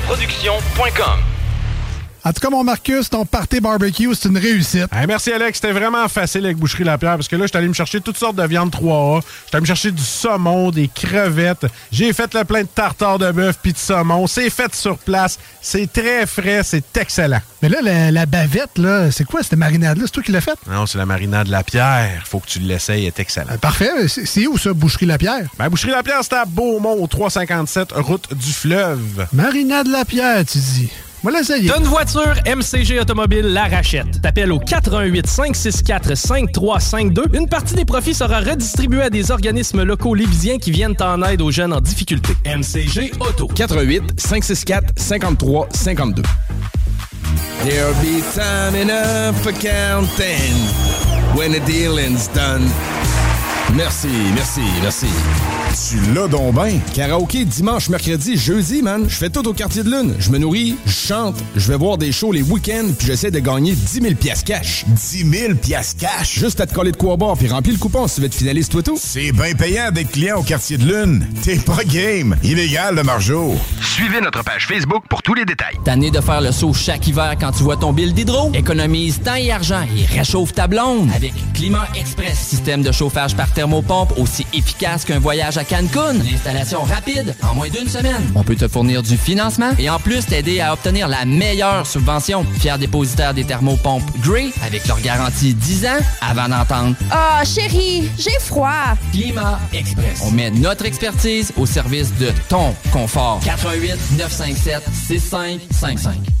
Satireproduction.com En tout cas, mon Marcus, ton party barbecue, c'est une réussite. Hey, merci Alex, c'était vraiment facile avec Boucherie Lapierre parce que là, je suis allé me chercher toutes sortes de viandes 3A. J'étais allé me chercher du saumon, des crevettes. J'ai fait le plein de tartare de bœuf puis de saumon. C'est fait sur place. C'est très frais, c'est excellent. Mais là, la, la bavette, là, c'est quoi cette marinade-là? C'est toi qui l'as faite? Non, c'est la marinade Lapierre. Faut que tu l'essayes, elle est excellent. Parfait. C'est c'est où ça, Boucherie Lapierre? Ben, Boucherie Lapierre, c'est à Beaumont, au 357, route du fleuve. Marinade Lapierre, tu dis. Moi, l'essayer. T'as une voiture, MCG Automobile la rachète. T'appelles au 88 564 5352. Une partie des profits sera redistribuée à des organismes locaux lévisiens qui viennent en aide aux jeunes en difficulté. MCG Auto. 88 564 53 52. There'll be time enough for counting when the dealing's done. Merci, merci, merci. Tu l'as donc ben. Karaoké dimanche, mercredi, jeudi, man. Je fais tout au quartier de lune. Je me nourris, je chante, je vais voir des shows les week-ends, puis j'essaie de gagner 10 000 piastres cash. 10 000 piastres cash? Juste à te coller de quoi boire, puis remplis le coupon si tu veux être finaliste, toi tout. C'est bien payant d'être client au quartier de lune. T'es pas game. Illégal, le margeau. Suivez notre page Facebook pour tous les détails. Tanné de faire le saut chaque hiver quand tu vois ton bill d'hydro? Économise temps et argent et réchauffe ta blonde avec Climat Express. Système de chauffage par thermopompe aussi efficace qu'un voyage à Cancun. Installation rapide en moins d'une semaine. On peut te fournir du financement et en plus t'aider à obtenir la meilleure subvention. Fier dépositaire des thermopompes Grey avec leur garantie 10 ans avant d'entendre Ah, chérie, j'ai froid. Climat Express. On met notre expertise au service de ton confort. 88 957 6555.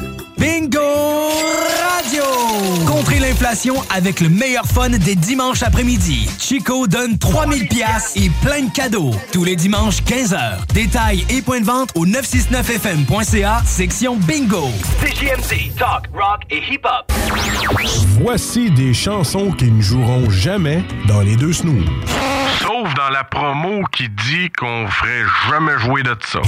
Bingo Radio! Contrer l'inflation avec le meilleur fun des dimanches après-midi. Chico donne 3000 pièces et plein de cadeaux. Tous les dimanches 15h. Détails et points de vente au 969fm.ca, section Bingo. CJMD, talk, rock et hip-hop. Voici des chansons qui ne joueront jamais dans les deux snooze. Sauf dans la promo qui dit qu'on ferait jamais jouer de ça.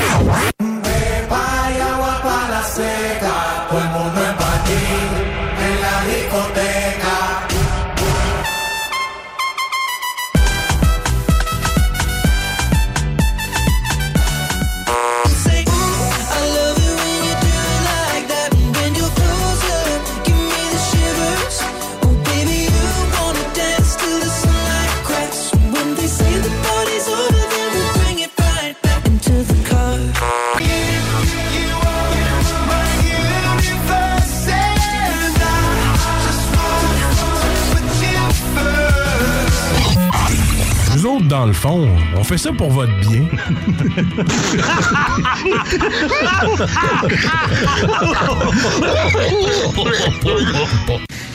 Fond, on fait ça pour votre bien.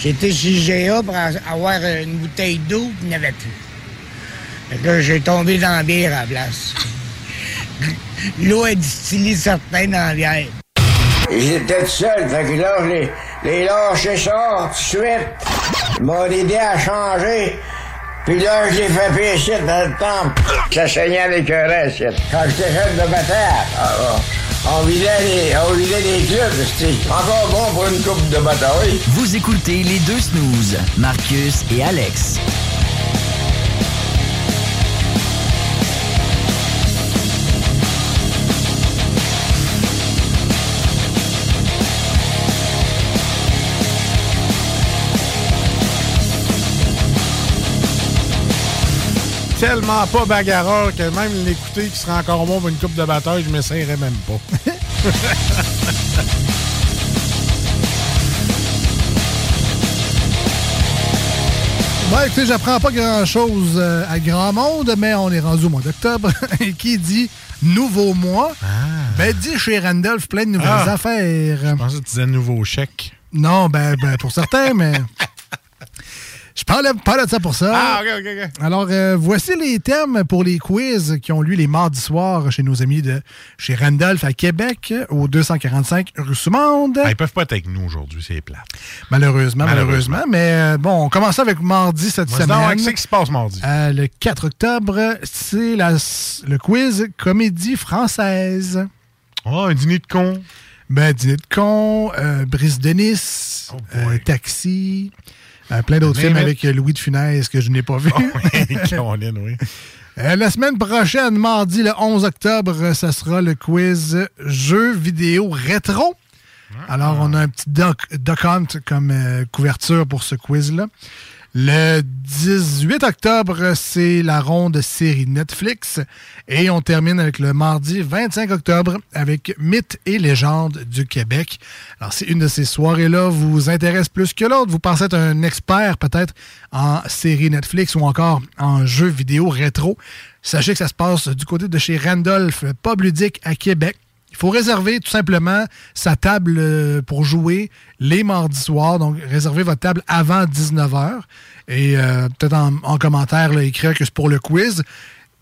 J'étais chez GA pour a- avoir une bouteille d'eau, puis il n'y avait plus. Fait que j'ai tombé dans la bière à la place. L'eau est distillée certaine dans la bière. J'étais tout seul, fait que là, je les, les lâché ça tout de suite. Ils m'ont aidé à changer. Puis là, je l'ai fait pécher dans le temple. Ça saignait avec un reste. Quand j'étais jeune de bataille, ah, on vidait les, on vidait les clubs. C'était encore bon pour une coupe de bataille. Vous écoutez les deux snooze, Marcus et Alex. Tellement pas bagarreur que même l'écouter qui serait encore bon pour une coupe de bataille, je m'essayerais même pas. Bon, écoutez, j'apprends pas grand-chose euh, à grand monde, mais on est rendu au mois d'octobre. Et qui dit nouveau mois, ben dit chez Randolph plein de nouvelles Ah. affaires. Je pensais que tu disais nouveau chèque. Non, ben, ben, pour certains, mais... Je parlais pas de ça pour ça. Ah, ok, ok, ok. Alors, euh, voici les thèmes pour les quiz qui ont lieu les mardis soirs chez nos amis de chez Randolph à Québec, au 245 rue Soumonde. Ah, ils peuvent pas être avec nous aujourd'hui, c'est plate. Malheureusement, malheureusement. Malheureusement. Mais euh, bon, on commence avec mardi cette Vas-y semaine. qu'est-ce qui se passe mardi? Euh, le 4 octobre, c'est le quiz comédie française. Oh, un dîner de con. Ben, dîner de con, Brice de Nice, euh, Taxi, euh, plein d'autres films avec euh, Louis de Funès que je n'ai pas vu. Caroline, oui. Euh, la semaine prochaine, mardi le 11 octobre, ça sera le quiz jeux vidéo rétro. Alors, on a un petit doc, doc hunt comme euh, couverture pour ce quiz-là. Le 18 octobre, c'est la ronde série Netflix. Et on termine avec le mardi 25 octobre avec Mythes et légendes du Québec. Alors, si une de ces soirées-là vous intéresse plus que l'autre, vous pensez être un expert peut-être en série Netflix ou encore en jeux vidéo rétro, sachez que ça se passe du côté de chez Randolph Pub à Québec. Il faut réserver tout simplement sa table euh, pour jouer les mardis soirs. Donc, réservez votre table avant 19h. Et euh, peut-être en, en commentaire, là, écrire que c'est pour le quiz.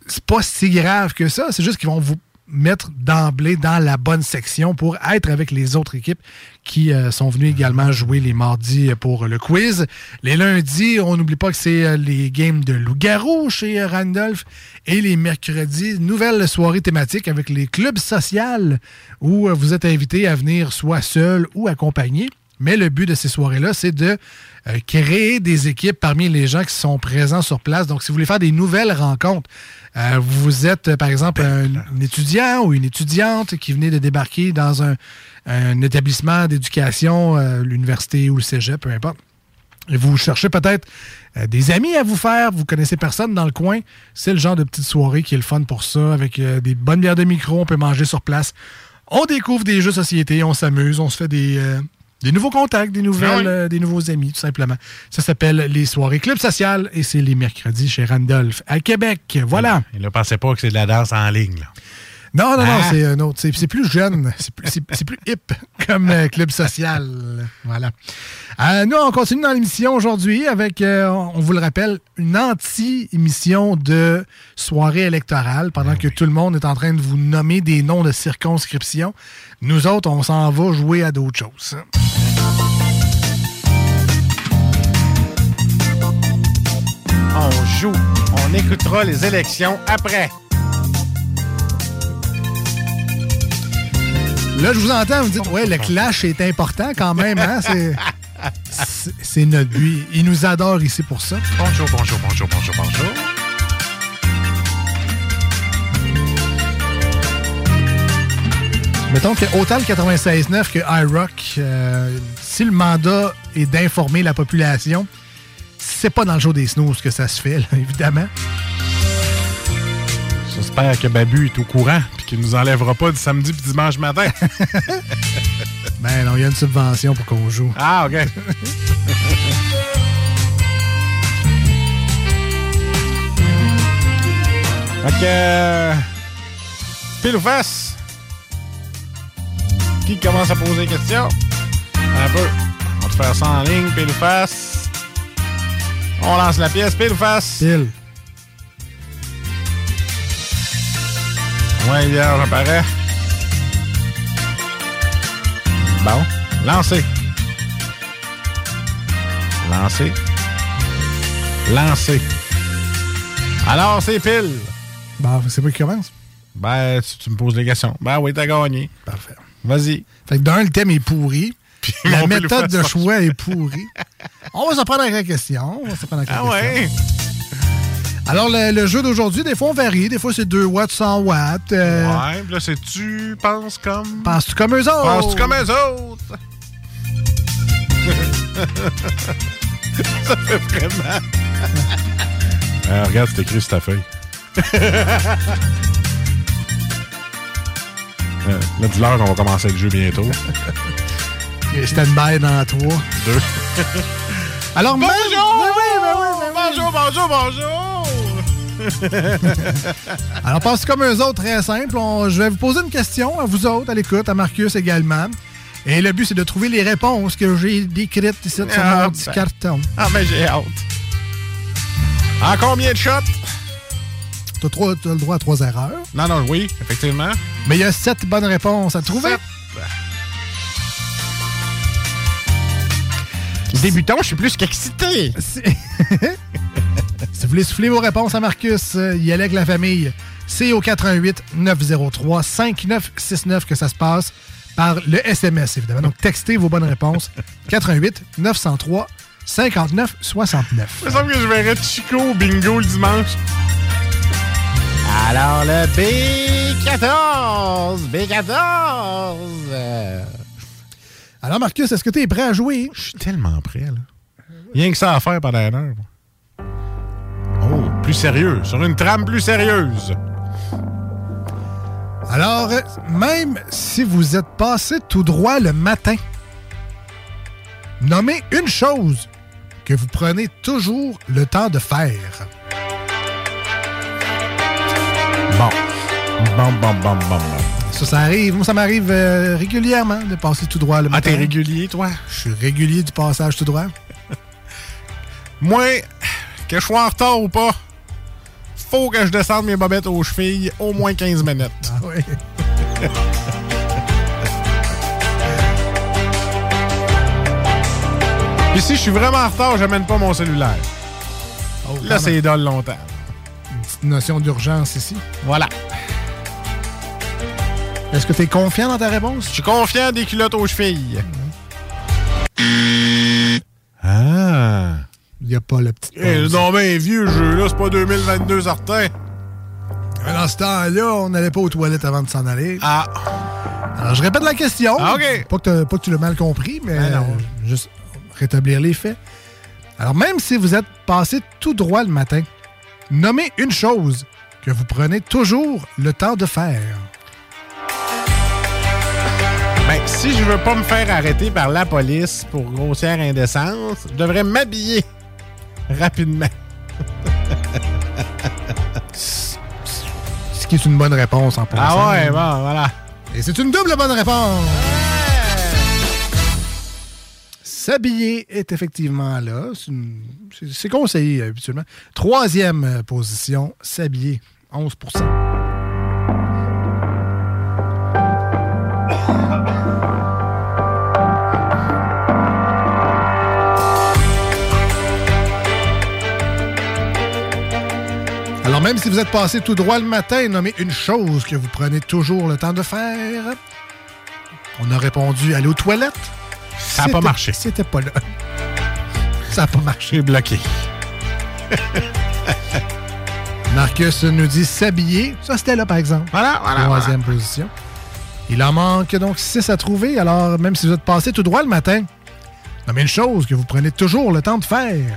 C'est pas si grave que ça. C'est juste qu'ils vont vous mettre d'emblée dans la bonne section pour être avec les autres équipes qui euh, sont venues également jouer les mardis pour le quiz. Les lundis, on n'oublie pas que c'est euh, les games de loup-garou chez euh, Randolph. Et les mercredis, nouvelle soirée thématique avec les clubs sociaux où vous êtes invité à venir soit seul ou accompagné. Mais le but de ces soirées-là, c'est de euh, créer des équipes parmi les gens qui sont présents sur place. Donc, si vous voulez faire des nouvelles rencontres, euh, vous êtes, euh, par exemple, un, un étudiant ou une étudiante qui venait de débarquer dans un, un établissement d'éducation, l'université ou le cégep, peu importe. Et vous cherchez peut-être des amis à vous faire, vous connaissez personne dans le coin. C'est le genre de petite soirée qui est le fun pour ça, avec des bonnes bières de micro, on peut manger sur place. On découvre des jeux de société, on s'amuse, on se fait des, des nouveaux contacts, des nouvelles, Ah oui. euh, des nouveaux amis, tout simplement. Ça s'appelle les soirées Club Social et c'est les mercredis chez Randolph à Québec. Voilà. Et là, pensez pas que c'est de la danse en ligne. Là. Non, non, non, Ah. c'est un autre. C'est plus jeune. C'est plus, plus hip comme euh, club social. Voilà. Euh, nous, on continue dans l'émission aujourd'hui avec, euh, on vous le rappelle, une anti-émission de soirée électorale pendant que tout le monde est en train de vous nommer des noms de circonscription. Nous autres, on s'en va jouer à d'autres choses. On joue. On écoutera les élections après. Là, je vous entends, vous dites, ouais, le clash est important quand même. Hein? C'est- notre but. Il nous adore ici pour ça. Bonjour, bonjour, bonjour, bonjour, bonjour. Mettons que autant le 96.9 que iRock, euh, si le mandat est d'informer la population, c'est pas dans le show des snooze que ça se fait, là, évidemment. J'espère que Babu est au courant puis qu'il nous enlèvera pas du samedi puis dimanche matin. Ben non, il y a une subvention pour qu'on joue. ah, OK. fait que... euh, Pile ou face? Qui commence à poser des questions? Un peu. On va te faire ça en ligne, pile ou face. On lance la pièce, pile ou face? Pile. Ouais, hier, j'apparais. Bon. Lancé. Lancé. Lancé. Alors, c'est pile. Bon, c'est pas qui commence? Ben, tu, tu me poses des questions. Ben oui, t'as gagné. Parfait. Vas-y. Fait que d'un, le thème est pourri. mon la méthode de choix est pourrie. On va s'en prendre la question. On va s'en prendre la Ah question. ouais? Alors, le, le jeu d'aujourd'hui, des fois, on varie. Des fois, c'est 2 watts, 100 watts. euh, Ouais, là, c'est tu penses comme. Penses-tu comme eux autres? Penses-tu comme eux autres? Ça fait vraiment. Euh, regarde, c'est écrit sur ta feuille. Euh, là, dis-leur qu'on va commencer le jeu bientôt. Stand-by dans 3. Deux. Alors, bonjour! Ben oui, ben oui, oui. Bonjour, bonjour, bonjour! Alors, pensez comme eux autres, très simple. On- je vais vous poser une question à vous autres, à l'écoute, à Marcus également. Et le but, c'est de trouver les réponses que j'ai décrites ici sur Ah, mon petit ben. carton. Ah, mais j'ai hâte. En combien de shots? Tu as, le droit à trois erreurs. Non, non, oui, effectivement. Mais il y a sept bonnes réponses à trouver. Débutant, je suis plus qu'excité. Si vous voulez souffler vos réponses à Marcus, euh, y aller avec la famille. C'est au 88 903 5969 que ça se passe par le SMS, évidemment. Donc, textez vos bonnes réponses. 88 903 59 69. Il me semble que je verrais Chico au bingo le dimanche. Alors, le B14! B14! euh, Alors, Marcus, est-ce que tu es prêt à jouer? Je suis tellement prêt, là. Rien que ça à faire pendant une heure. moi. Plus sérieux. Sur une trame plus sérieuse. Alors, même si vous êtes passé tout droit le matin, nommez une chose que vous prenez toujours le temps de faire. Bon. Bon, bon, bon, bon, bon. Ça, ça arrive. Moi, ça m'arrive euh, régulièrement de passer tout droit le Ah, matin. t'es régulier, toi? Je suis régulier du passage tout droit. Moi, que je sois en retard ou pas, faut que je descende mes bobettes aux chevilles au moins 15 minutes. Ah oui. Puis si je suis vraiment en retard, j'amène pas mon cellulaire. Oh, Là, c'est dans longtemps. Une petite notion d'urgence ici. Voilà. Est-ce que tu es confiant dans ta réponse? Je suis confiant des culottes aux chevilles. Ah. Il n'y a pas le petit. Eh, non, mais vieux jeu, là, c'est pas 2022 certain. Mais Dans ce temps-là, on n'allait pas aux toilettes avant de s'en aller. Ah. Alors, je répète la question. Ah, OK. Pas que, pas que tu l'as mal compris, mais Ben non. euh, juste rétablir les faits. Alors, même si vous êtes passé tout droit le matin, nommez une chose que vous prenez toujours le temps de faire. Ben, si je veux pas me faire arrêter par la police pour grossière indécence, je devrais m'habiller rapidement. Ce qui est une bonne réponse en passant. Ah ouais, bon, voilà. Et c'est une double bonne réponse. S'habiller est effectivement là. C'est conseillé habituellement. Troisième euh, position, s'habiller. 11 Alors même si vous êtes passé tout droit le matin, nommez une chose que vous prenez toujours le temps de faire. On a répondu aller aux toilettes. Ça a pas marché. C'était pas là. Ça n'a pas marché. Bloqué. Marcus nous dit s'habiller. Ça, c'était là, par exemple. Voilà, voilà. Troisième position. Il en manque donc six à trouver. Alors, même si vous êtes passé tout droit le matin, nommez une chose que vous prenez toujours le temps de faire.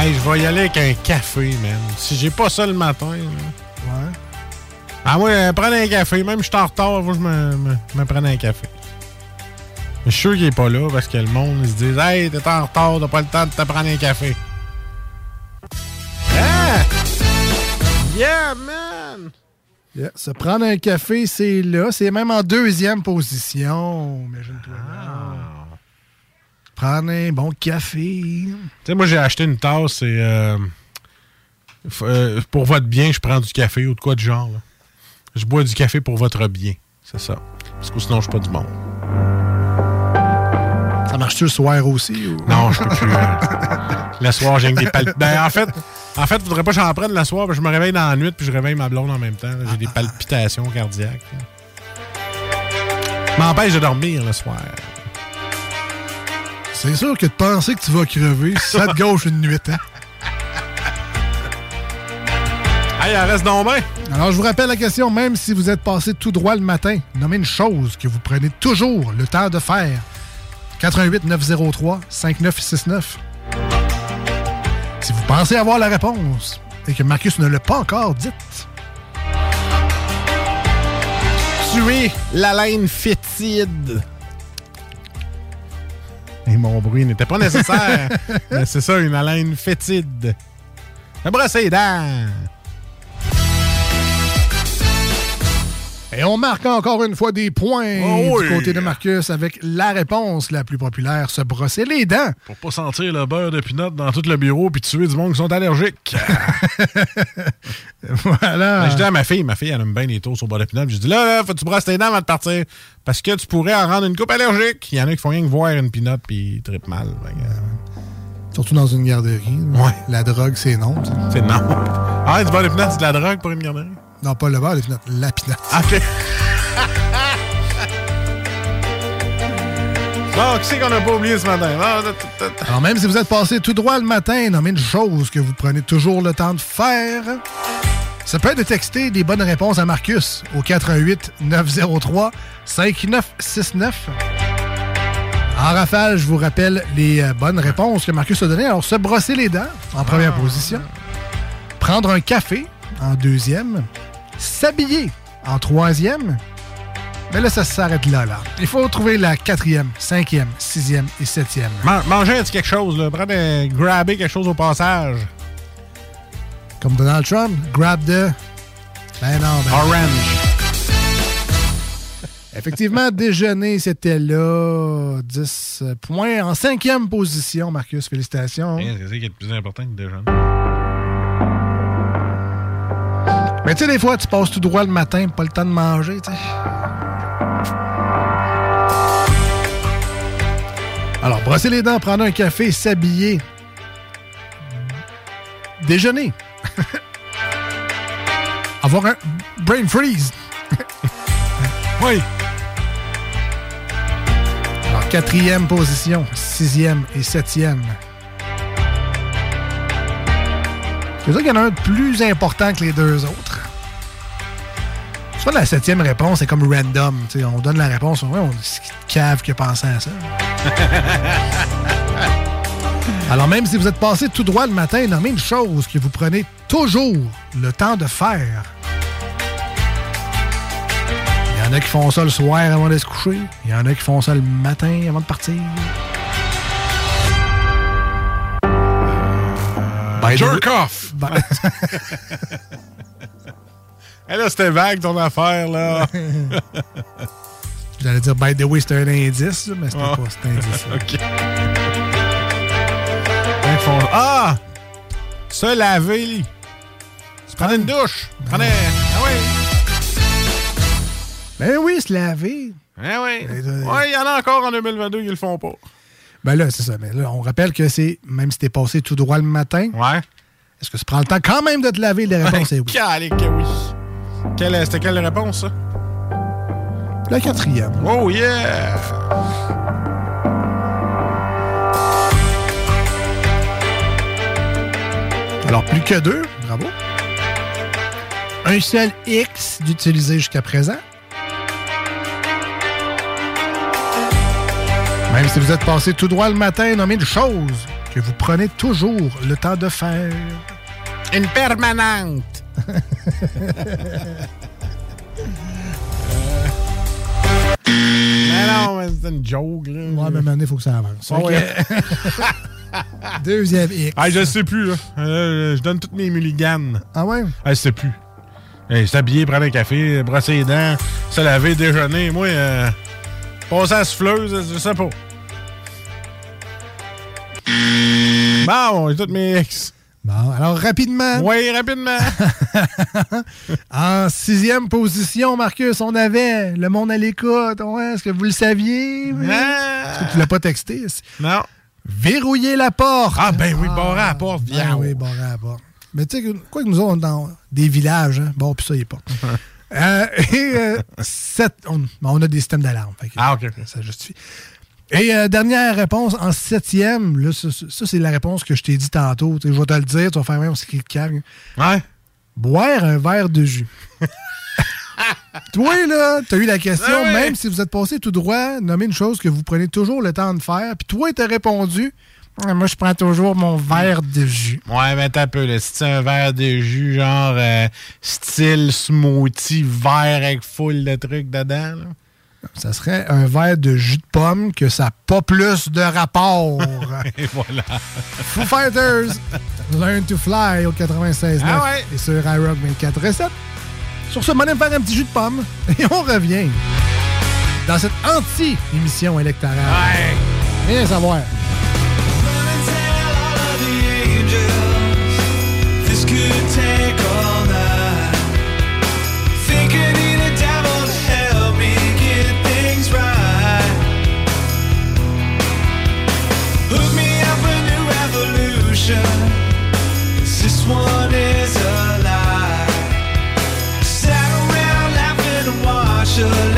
Hey, je vais y aller avec un café, man. Si j'ai pas ça le matin. là. Ouais. Ah ouais, euh, prendre un café. Même si je suis en retard, que je me, me, un café. Je suis sûr qu'il est pas là parce que le monde ils se dit Hey, t'es en retard, t'as pas le temps de te prendre un café. Ah! Yeah, man! Yeah, Se prendre un café, c'est là. C'est même en deuxième position. Imagine-toi. Ah. Prendre un bon café. Tu sais, moi, j'ai acheté une tasse et euh, euh, pour votre bien, je prends du café ou de quoi de genre. là. Je bois du café pour votre bien. C'est ça. Parce que sinon, je suis pas du monde. Ça marche-tu le soir aussi? Ou... Non, je peux plus. le soir, j'ai des palpitations. Ben, en fait, en fait, faudrait pas que j'en prenne le soir, parce que je me réveille dans la nuit puis je réveille ma blonde en même temps. J'ai des palpitations cardiaques. M'empêche de dormir le soir. C'est sûr que de penser que tu vas crever, ça te gauche une nuit. Hein? Hey, il en reste donc bien. Alors, je vous rappelle la question, même si vous êtes passé tout droit le matin, nommez une chose que vous prenez toujours le temps de faire. 88 903 5969. Si vous pensez avoir la réponse et que Marcus ne l'a pas encore dite, Tuer la laine fétide. Et mon bruit n'était pas nécessaire. Mais c'est ça, une haleine fétide. Me brosser les dents. Et on marque encore une fois des points Oh du côté de Marcus avec la réponse la plus populaire, se brosser les dents. Pour pas sentir le beurre de pinot dans tout le bureau puis tuer du monde qui sont allergiques. voilà. Ben, je dis à ma fille, ma fille, elle aime bien les toasts au beurre de pinot. Je dis là, là, faut que tu brosses tes dents avant de partir. Parce que tu pourrais en rendre une coupe allergique. Il y en a qui font rien que voir une pinot puis ils trippent mal. Euh, Surtout dans une garderie. Ouais. La drogue, c'est non. C'est non. Ah, du beurre de pinot, c'est de la drogue pour une garderie? Non, pas le beurre, les pinottes, la pinotte. OK. Bon, qui c'est qu'on n'a pas oublié ce matin? Ah. Alors, même si vous êtes passé tout droit le matin, nommez une chose que vous prenez toujours le temps de faire. Ça peut être de texter des bonnes réponses à Marcus au 88 903 5969. En rafale, je vous rappelle les euh, bonnes réponses que Marcus a données. Alors, se brosser les dents en première position. Prendre un café en deuxième. S'habiller en troisième. Mais là, ça s'arrête là, là. Il faut trouver la quatrième, cinquième, sixième et septième. Man- manger un petit quelque chose, là. Prendre un- grabber quelque chose au passage. Comme Donald Trump, grab de. Ben non, ben. Orange. Effectivement, déjeuner, c'était là. 10 points. En cinquième position, Marcus, félicitations. Hein, C'est ça qui est le plus important que déjeuner. Mais tu sais, des fois, tu passes tout droit le matin, pas le temps de manger. Alors, brosser les dents, prendre un café, s'habiller. Déjeuner. Avoir un brain freeze. oui. Alors, quatrième position, sixième et septième. C'est sûr qu'il y en a un plus important que les deux autres. La septième réponse est comme random. on donne la réponse, on c'est qui de cave qui a pensé à ça. Alors même si vous êtes passé tout droit le matin, nommez une chose que vous prenez toujours le temps de faire. Il y en a qui font ça le soir avant de se coucher. Il y en a qui font ça le matin avant de partir. Jerk way- off! Eh là, c'était vague ton affaire, là. J'allais dire, by the way, c'était un indice, mais c'était pas cet indice. OK. Ah! Se laver. Tu prenais une douche. Tu prenais. Ah oui. Ben oui, se laver. Ah oui. Ouais, il y en a encore en 2022 qui le font pas. Ben là, c'est ça. Mais là, on rappelle que c'est, même si t'es passé tout droit le matin, Ouais. est-ce que tu prends le temps quand même de te laver? La réponse est oui. Calique que oui. Quelle- C'était quelle réponse, ça? La quatrième. Oh yeah! Alors, plus que deux. Bravo. Un seul X d'utiliser jusqu'à présent. Même si vous êtes passé tout droit le matin, nommez une chose que vous prenez toujours le temps de faire. Une permanente. Mais non, mais c'est une joke, là. Ouais, mais maintenant, il faut que ça avance. Deuxième X. Ah, je sais plus, là. Euh, je donne toutes mes mulliganes. Ah ouais? Ah, je sais plus. Hey, S'habiller, prendre un café, brosser les dents, se laver, déjeuner. Moi, euh, passer à la souffleuse, je sais pas. Bon, j'ai toutes mes ex. Bon, alors rapidement. Oui, rapidement. en sixième position, Marcus, on avait le monde à l'écoute. Ouais, Est-ce que vous le saviez? oui? Est-ce que tu l'as pas texté? Non. Verrouiller la porte. Ah, ben oui, barrer la porte, Ah viens. oui, barrer la porte. Mais tu sais, quoi que nous autres, on est dans des villages, hein? bon, puis ça, il est pas. Euh, et euh, sept- on, bon, on a des systèmes d'alarme. Ah, ok. Ça justifie. Et euh, dernière réponse, en septième, là, ça, c'est la réponse que je t'ai dit tantôt. Je vais te le dire, tu vas faire même ce qui te calme. Ouais. Boire un verre de jus. Toi, là, t'as eu la question, ouais. même si vous êtes passé tout droit, nommer une chose que vous prenez toujours le temps de faire. Puis toi, t'as répondu, Ah, moi, je prends toujours mon verre de jus. Ouais, mais t'as un peu, là. Si c'est un verre de jus, genre euh, style smoothie vert avec full de trucs dedans, là. Ça serait un verre de jus de pomme que ça n'a pas plus de rapport. Et voilà. Foo Fighters, Learn to Fly au 96.9 Ah ouais. et sur iRock 24 recettes. Sur ce, on va faire un petit jus de pomme et on revient dans cette anti-émission électorale. Ouais. Rien à savoir. This could take all 'cause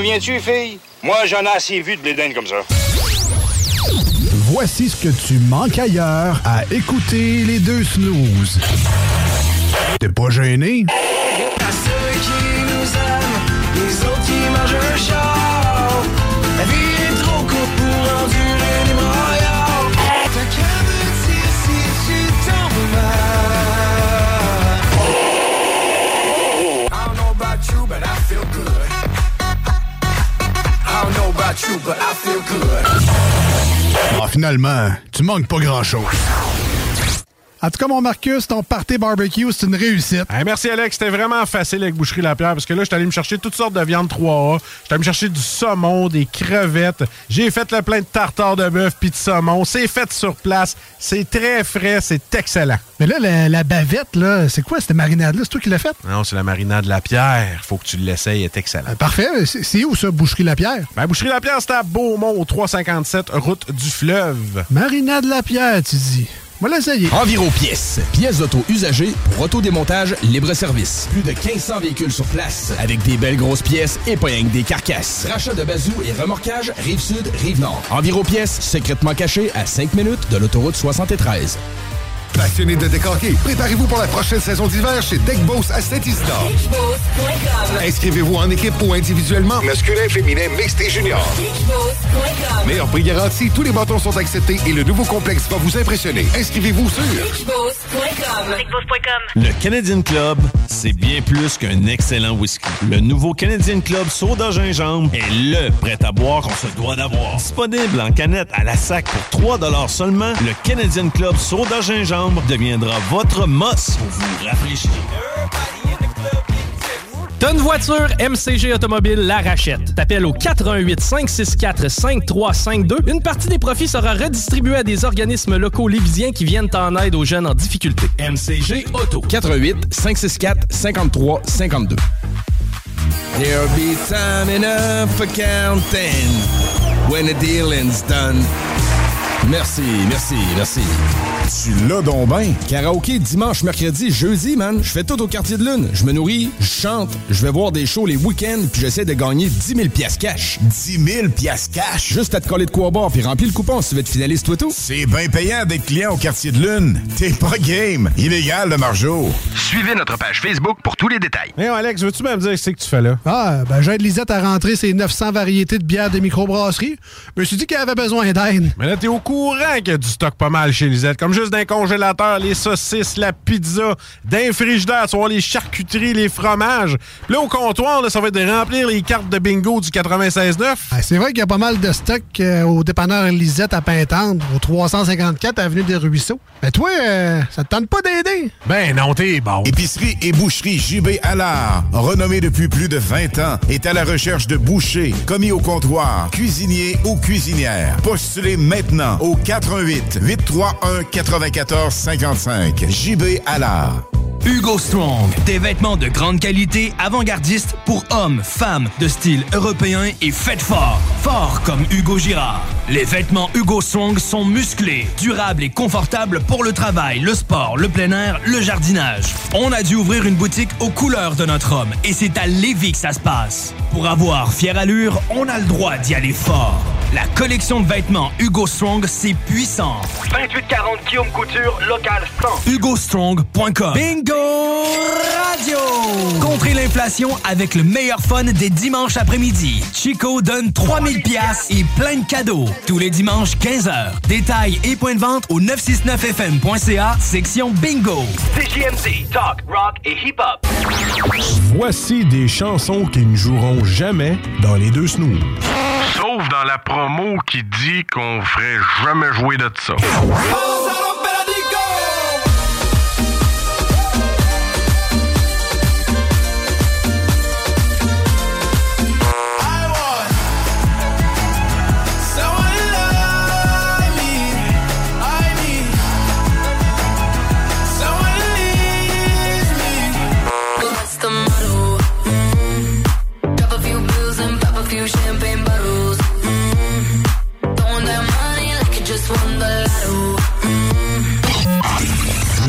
Oui donc, t'en viens-tu, fille? Moi, j'en ai assez vu de blédine comme ça. Voici ce que tu manques ailleurs à écouter les deux snooze. T'es pas gêné? Ah, finalement, tu manques pas grand-chose. En tout cas, mon Marcus, ton party barbecue, c'est une réussite. Hey, merci Alex, c'était vraiment facile avec Boucherie Lapierre parce que là, je suis allé me chercher toutes sortes de viandes 3A. J'étais allé me chercher du saumon, des crevettes. J'ai fait le plein de tartare de bœuf puis de saumon. C'est fait sur place. C'est très frais, c'est excellent. Mais là, la, la bavette, là, c'est quoi cette marinade-là? C'est toi qui l'as faite? Non, c'est la marinade Lapierre. Faut que tu l'essayes, elle est excellent. Euh, parfait. C'est c'est où ça, Boucherie Lapierre? Ben, Boucherie Lapierre, c'est à Beaumont, au 357, route du fleuve. Marinade Lapierre, tu dis. Voilà, ça y est. Enviro Pièces. Pièces d'auto usagées pour autodémontage libre-service. Plus de 1500 véhicules sur place. Avec des belles grosses pièces et pas que des carcasses. Rachat de bazou et remorquage Rive-Sud, Rive-Nord. Enviro Pièces, secrètement caché à 5 minutes de l'autoroute 73. Passionné de décorquer, préparez-vous pour la prochaine saison d'hiver chez Deck Boss à Saint-Isidore. Inscrivez-vous en équipe ou individuellement, masculin, féminin, mixte et junior. Meilleur prix garanti, tous les bâtons sont acceptés et le nouveau complexe va vous impressionner. Inscrivez-vous sur Le Canadian Club, c'est bien plus qu'un excellent whisky. Le nouveau Canadian Club Soda Gingembre est le prêt à boire qu'on se doit d'avoir. Disponible en canette à la sac pour 3 seulement, le Canadian Club Soda Gingembre deviendra votre must pour vous rafraîchir. T'as une voiture, MCG Automobile la rachète. T'appelles au 418 564 5352. Une partie des profits sera redistribuée à des organismes locaux lévisiens qui viennent en aide aux jeunes en difficulté. MCG Auto. 88 564 53 52. There'll be time enough for counting when the dealing's done. Merci, merci, merci. Tu l'as donc ben. Karaoké dimanche, mercredi, jeudi, man. Je fais tout au quartier de lune. Je me nourris, je chante, je vais voir des shows les week-ends, puis j'essaie de gagner 10 000 piastres cash. 10 000 piastres cash? Juste à te coller de quoi boire, puis remplir le coupon si tu veux être finaliste, toi tout. C'est bien payant d'être client au quartier de lune. T'es pas game. Illégal, le margeau. Suivez notre page Facebook pour tous les détails. Mais Alex, veux-tu me dire ce que tu fais là? Ah, ben j'aide Lisette à rentrer ses 900 variétés de bières de microbrasserie. Je me suis dit qu'elle avait besoin d'aide. Mais là, t'es au courant qu'il y a du stock pas mal chez Lisette. Comme juste d'un congélateur, les saucisses, la pizza, d'un frigidaire, tu vas les charcuteries, les fromages. Puis là, au comptoir, là, ça va être de remplir les cartes de bingo du 96.9. Ah, c'est vrai qu'il y a pas mal de stock euh, au dépanneur Lisette à Pintendre, au 354 Avenue des Ruisseaux. Mais toi, euh, ça te tente pas d'aider? Ben non, t'es bon. Épicerie et boucherie JB Allard, renommée depuis plus de 20 ans, est à la recherche de bouchers, commis au comptoir, cuisiniers ou cuisinières. Postulez maintenant au 88 831 94 55. JB Allard. Hugo Strong, des vêtements de grande qualité, avant-gardistes pour hommes, femmes, de style européen et faites fort. Fort comme Hugo Girard. Les vêtements Hugo Strong sont musclés, durables et confortables pour le travail, le sport, le plein air, le jardinage. On a dû ouvrir une boutique aux couleurs de notre homme et c'est à Lévis que ça se passe. Pour avoir fière allure, on a le droit d'y aller fort. La collection de vêtements Hugo Strong, c'est puissant. 2840 Guillaume Couture, local 100. HugoStrong.com Bingo Radio! Contrez l'inflation avec le meilleur fun des dimanches après-midi. Chico donne 3000 pièces et plein de cadeaux. Tous les dimanches, 15h. Détails et points de vente au 969fm.ca, section Bingo. CJMD, talk, rock et hip-hop. Voici des chansons qui ne joueront jamais dans les deux snooze. Sauf dans la promo qui dit qu'on ferait jamais jouer de ça.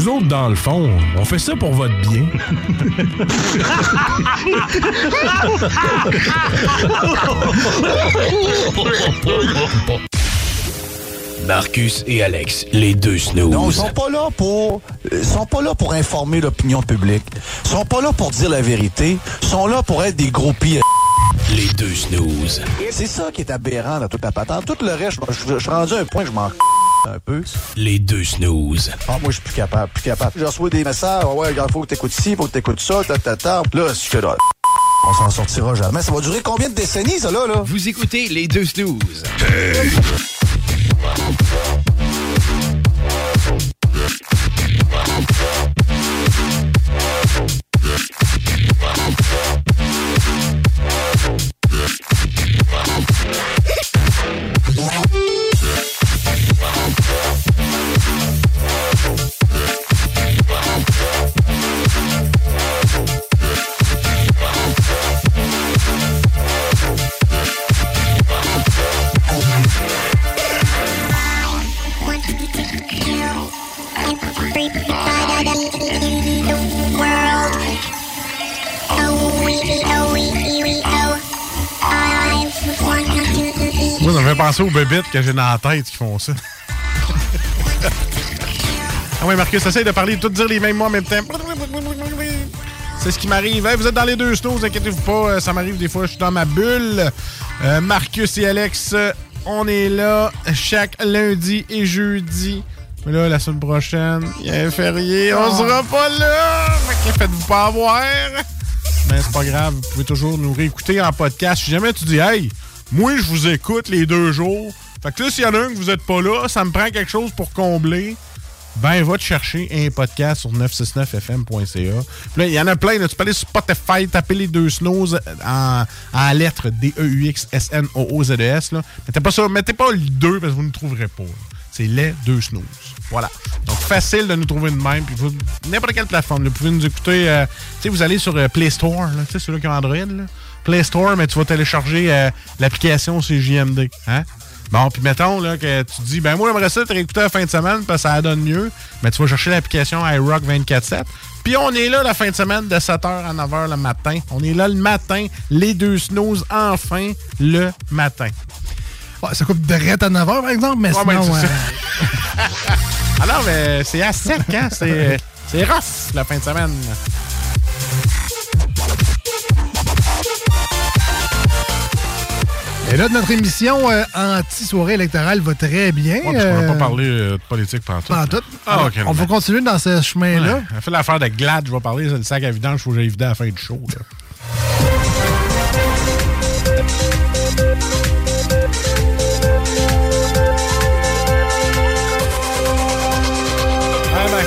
Nous autres, dans le fond, on fait ça pour votre bien. Marcus et Alex, les deux snooze. Non, ils sont pas là pour ils sont pas là pour informer l'opinion publique. Ils sont pas là pour dire la vérité. Ils sont là pour être des gros pires. Les deux snooze. C'est ça qui est aberrant dans toute la patente. Tout le reste, je, suis rendu à un point que je m'en un peu. Les deux snooze. Ah, moi, je suis plus capable, plus capable. Je reçois des messages, Ah ouais, il faut que t'écoutes ci, faut que t'écoutes ça, ta, ta, ta. Là, c'est que là, on s'en sortira jamais. Ça va durer combien de décennies, ça, là, là? Vous écoutez les deux snooze. Moi, penser aux bébites que j'ai dans la tête qui font ça. ah ouais, Marcus, essaye de parler, de tout dire les mêmes mots en même temps. C'est ce qui m'arrive. Hey, vous êtes dans les deux snows, inquiétez-vous pas. euh, Ça m'arrive des fois, je suis dans ma bulle. Euh, Marcus et Alex, euh, on est là chaque lundi et jeudi. Mais là, la semaine prochaine, il y a un férié, on sera pas là. Faites-vous pas avoir. Mais c'est pas grave, vous pouvez toujours nous réécouter en podcast. Si jamais tu dis, hey, moi, je vous écoute les deux jours. Fait que là, s'il y en a un que vous êtes pas là, ça me prend quelque chose pour combler. Ben, va te chercher un podcast sur 969fm.ca. Puis il y en a plein. Là. Tu peux aller sur Spotify, taper les deux snows en, en lettres D-E-U-X-S-N-O-O-Z-E-S. Mettez pas ça, mettez pas le 2 parce que vous ne trouverez pas. C'est les deux snooze. Voilà. Donc, facile de nous trouver de même. Puis, n'importe quelle plateforme. Vous pouvez nous écouter. euh, tu sais, vous allez sur euh, Play Store. Tu sais, ceux-là qui ont Android. Là. Play Store, mais tu vas télécharger euh, l'application CJMD. Hein? Bon, puis mettons là, que tu dis, ben moi, j'aimerais ça te réécouter la fin de semaine parce que ça donne mieux. Mais tu vas chercher l'application iRock 24-7. Puis on est là la fin de semaine de 7h à 9h le matin. On est là le matin, les deux snooze, enfin le matin. Ouais, ça coupe de rette à 9h, par exemple, mais Ouais, sinon... euh, Alors, mais c'est à sec, hein? C'est, c'est rough la fin de semaine. Et là, notre émission euh, anti-soirée électorale va très bien. Moi, je ne pourrais euh, pas parler euh, de politique pendant tout. tout. Ah. On va continuer dans ce chemin-là. Ouais. Elle fait l'affaire de Glad, je vais parler, c'est le sac à vidange, il faut que j'aille vider à la fin du show. Là. Ah ben.